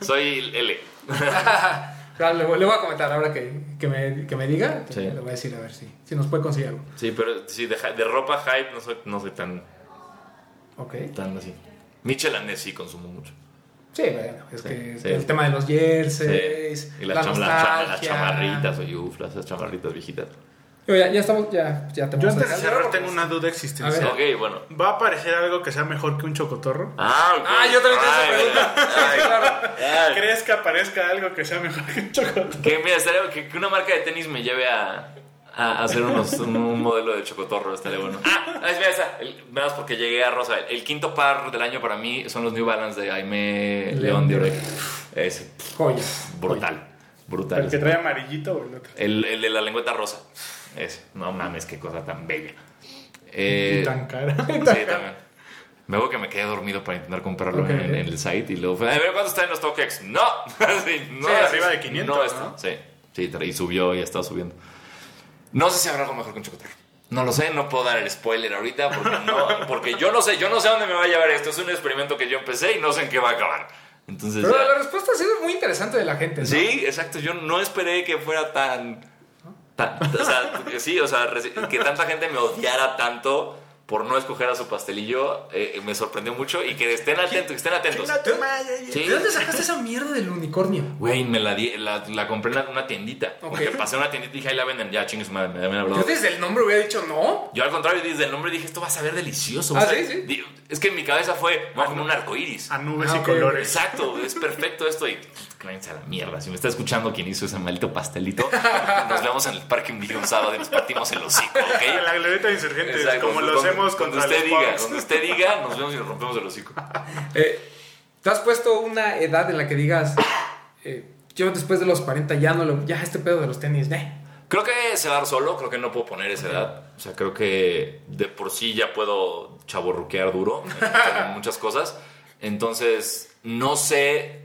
soy L. [laughs] Claro, le, voy- le voy a comentar ahora que, que, me, que me diga. Sí. Le voy a decir a ver si, si nos puede conseguir algo. Sí, pero sí, de, de ropa hype no soy, no soy tan, Ok. tan así. Michel Anés sí consumo mucho. Sí, bueno, es Sí, que sí. el tema de los jerseys, Y las, la cham- chamarritas, oye, uf, las chamarritas viejitas. Yo ya, ya estamos, ya, ya te Yo antes de cerrar tengo una duda existencial. A Ok, bueno. ¿Va a aparecer algo que sea mejor que un chocotorro? Ah, ok. Ah, yo también tengo esa pregunta. ay, [laughs] Claro. ay. ¿Crees que aparezca algo que sea mejor que un chocotorro? Que, mira, estaría- que, que una marca de tenis me lleve a, a hacer unos, un, un modelo de chocotorro, estaría bueno. Ah, es mira, esa, veamos porque llegué a Rosa. El, quinto par del año para mí son los New Balance de Jaime León de Orec. Es Joya. brutal, brutal. ¿El que trae amarillito o el otro? El, el de la lengüeta rosa. Ese. No mames, qué cosa tan bella. Eh, [laughs] Y tan cara. Sí, también. Me hago que me quedé dormido para intentar comprarlo en, en el site y luego fue, a ver cuánto está en los StockX. No, [laughs] sí, no Sí, arriba de 500, No ¿no? está. Sí, sí, y subió y ha estado subiendo. No sé si habrá algo mejor que un chocotorro. No lo sé, no puedo dar el spoiler ahorita porque, no, [laughs] porque yo no sé, yo no sé a dónde me va a llevar esto. Es un experimento que yo empecé y no sé en qué va a acabar. Entonces, Pero ya- la respuesta ha sido muy interesante de la gente. ¿no? Sí, exacto. Yo no esperé que fuera tan. O sea, que sí, o sea, que tanta gente me odiara tanto por no escoger a su pastelillo. eh, me sorprendió mucho y que estén atentos, que estén atentos. Sí. ¿De dónde sacaste esa mierda del unicornio? Güey, me la, di- la, la compré en una tiendita. Ok. Porque pasé a una tiendita y dije, ahí la venden. Ya, chingue su madre, me habían hablado. Yo desde el nombre hubiera dicho no. Yo al contrario, desde el nombre dije, esto va a saber delicioso. Ah, O sea, ¿sí? Sí. Es que en mi cabeza fue, vamos a comer un arco iris. A nubes Ah, y colores. Exacto, es perfecto esto y cállense a la mierda. Si me está escuchando quien hizo ese maldito pastelito, [laughs] nos vemos en el parque un día un sábado y nos partimos el hocico, En ¿ok? [laughs] la glorieta de insurgentes, Exacto, como lo hacemos contra usted los diga, donde usted diga, nos vemos y nos rompemos el hocico. [laughs] Eh, ¿Te has puesto una edad en la que digas, eh, yo después de los 40 ya no lo, ya este pedo de los tenis, eh? Creo que se va a dar solo, creo que no puedo poner esa edad. O sea, creo que de por sí ya puedo chaborruquear duro en muchas cosas. Entonces, no sé.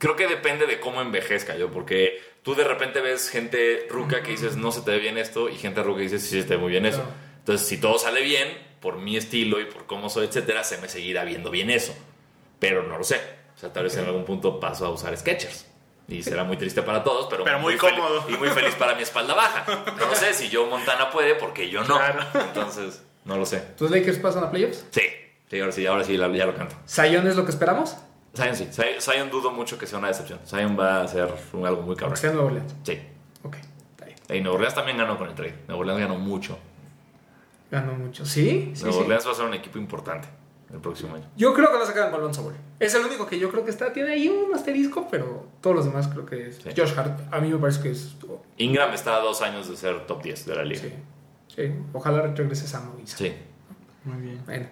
Creo que depende de cómo envejezca yo, porque tú de repente ves gente ruca que dices no se te ve bien esto y gente ruca que dices sí se te ve muy bien eso. Claro. Entonces, si todo sale bien, por mi estilo y por cómo soy, etcétera, se me seguirá viendo bien eso. Pero no lo sé. O sea, tal vez en algún punto paso a usar Sketchers. Y será muy triste para todos, pero, Pero muy fel- cómodo. Y muy feliz para mi espalda baja. No lo sé, si yo Montana puede, porque yo no. Claro. Entonces, no lo sé. ¿Tus Lakers pasan a playoffs? Sí, sí, ahora sí, ahora sí, ya lo canto. ¿Zion es lo que esperamos? Zion sí, Zion, Zion dudo mucho que sea una decepción. Zion va a ser un- algo muy cabrón. Porque sea Nuevo Orleans. Sí. Ok, está bien. Y Nueva Orleans también ganó con el trade. Nueva Orleans ganó mucho. Ganó mucho. ¿Sí? Sí, Nueva sí. Orleans va a ser un equipo importante el próximo año. Yo creo que no se quedan con Lonzo Ball. Es el único que yo creo que está, tiene ahí un asterisco, pero todos los demás creo que es. Sí. Josh Hart, a mí me parece que es. Ingram está a dos años de ser top 10 de la liga. Sí. Sí, ojalá regrese sano. Sí. Muy bien. Bueno,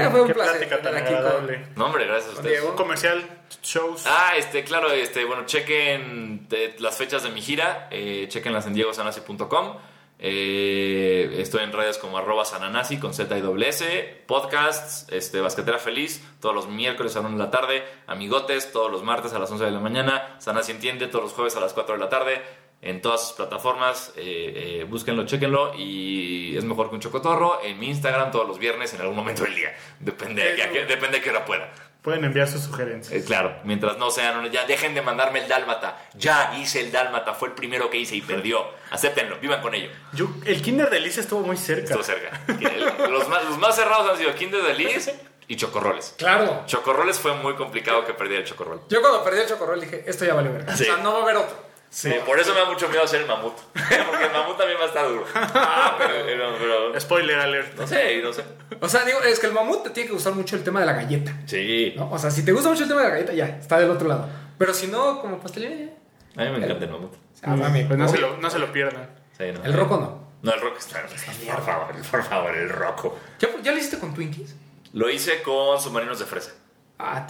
ya fue un Qué placer plática tan aquí con, agradable. No, hombre, gracias a ustedes. Diego. Un comercial, shows. Ah, este, claro, este, bueno, chequen eh, las fechas de mi gira, eh, chequenlas en diegosanasi.com. Eh, estoy en redes como arroba sananasi con Z y doble S, podcasts, este, Basquetera Feliz, todos los miércoles a la 1 de la tarde, Amigotes, todos los martes a las 11 de la mañana, Sanasi Entiende, todos los jueves a las 4 de la tarde, en todas sus plataformas, eh, eh, búsquenlo, chequenlo y es mejor que un chocotorro, en mi Instagram todos los viernes en algún momento del día, depende de, qué- depende de qué hora pueda. Pueden enviar sus sugerencias. Eh, claro, mientras no sean, ya dejen de mandarme el dálmata. Ya hice el dálmata, fue el primero que hice y perdió. Acéptenlo, vivan con ello. Yo, el Kinder de Liz estuvo muy cerca. Estuvo cerca. Que los, más, los más cerrados han sido Kinder de Liz y Chocorroles. Claro. Chocorroles fue muy complicado que perdiera el Chocorrol. Yo cuando perdí el chocorrol dije, esto ya vale verga. Sí. O sea, no va a haber otro. Sí, por eso me da mucho miedo hacer el mamut. [laughs] Porque el mamut también va a estar duro. Ah, pero... [laughs] Pero, pero- Spoiler alert. no sé, no sé. O sea, digo, es que el mamut te tiene que gustar mucho el tema de la galleta. Sí. ¿no? O sea, si te gusta mucho el tema de la galleta, ya, está del otro lado. Pero si no, como pastelera, ya. A mí me encanta el mamut. Ah, mami, Pues no se, lo, no se lo pierdan. Sí, no. El roco no. No, el roco está. Por favor, por favor, el roco. ¿Ya, ¿Ya lo hiciste con Twinkies? Lo hice con submarinos de fresa. Ah,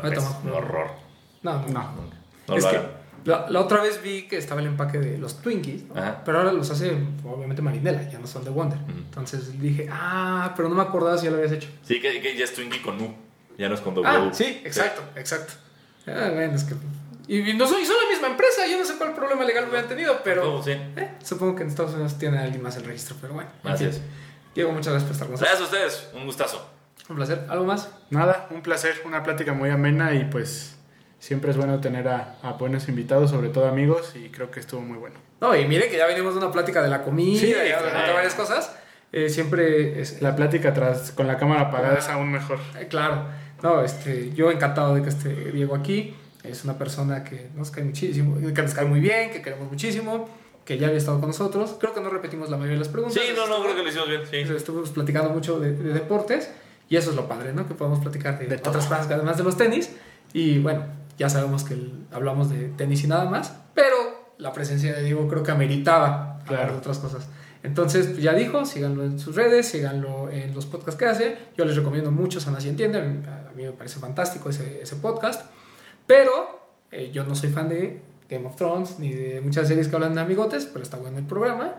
fresa, tomo. un horror. no, no. No. No es lo que hagan. La, la otra vez vi que estaba el empaque de los Twinkies, pero ahora los hace obviamente Marinela, ya no son de Wonder. Entonces dije, ah, pero no me acordaba si ya lo habías hecho. Sí, que, que ya es Twinkie con U. Ya no es con W. Ah, sí, exacto, exacto. Ah, bueno, es que. Y, y no soy, son la misma empresa, yo no sé cuál problema legal hubieran tenido, pero. Sí. eh, supongo que en Estados Unidos tiene alguien más el registro, pero bueno. en Así es. Diego, muchas gracias por estar con nosotros. Gracias a ustedes. Un gustazo. Un placer. ¿Algo más? Nada, un placer, una plática muy amena y pues siempre es bueno tener a, a buenos invitados, sobre todo amigos, y creo que estuvo muy bueno. No, y miren que ya venimos de una plática de la comida Sí, y de claro. varias cosas. Eh, siempre es, La plática tras, con la cámara apagada es aún mejor. Eh, Claro, no, este, yo encantado de que esté Diego aquí. Es una persona que nos cae muchísimo, que nos cae muy bien, que queremos muchísimo, que ya había estado con nosotros. Creo que no repetimos la mayoría de las preguntas. Sí, no, no, creo que lo hicimos bien. Sí. Estuvimos platicando mucho de, de deportes y eso es lo padre, ¿no? Que podemos platicar de, De otras cosas además de los tenis. Y bueno, ya sabemos que el- hablamos de tenis y nada más, pero la presencia de Diego creo que ameritaba Claro. otras cosas. Entonces, pues, ya dijo, síganlo en sus redes, síganlo en los podcasts que hace. Yo les recomiendo mucho Sana Si Entiende, a mí, me parece fantástico ese, ese podcast. Pero eh, yo no soy fan de Game of Thrones ni de muchas series que hablan de amigotes, pero está bueno el programa.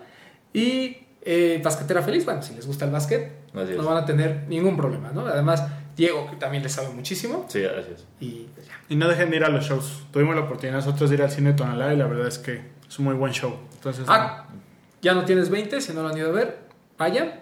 Y eh, Basquetera Feliz, bueno, si les gusta el básquet, no van a tener ningún problema, ¿no? Además, Diego que también le sabe muchísimo. Sí, gracias. Y pues, ya. Y no dejen de ir a los shows. Tuvimos la oportunidad nosotros de ir al cine Tonalá y la verdad es que es un muy buen show. Entonces, Ah, ya no tienes 20, si no lo han ido a ver, vayan.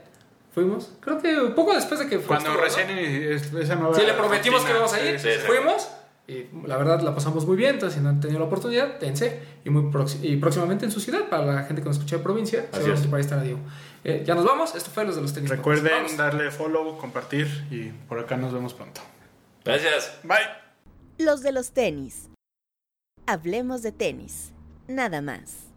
Fuimos, creo que poco después de que cuando recién es- esa nueva. Sí, le prometimos que íbamos a ir, sí, sí, sí. fuimos. Y la verdad la pasamos muy bien, entonces si no han tenido la oportunidad, dense. Y, muy y próximamente en su ciudad, para la gente que nos escucha de provincia, seguramente es. por ahí estará Diego. Eh, ya nos vamos, esto fue los de los tenis. Recuerden Vamos. darle follow, compartir y por acá nos vemos pronto. Gracias. Bye. Los de los tenis. Hablemos de tenis. Nada más.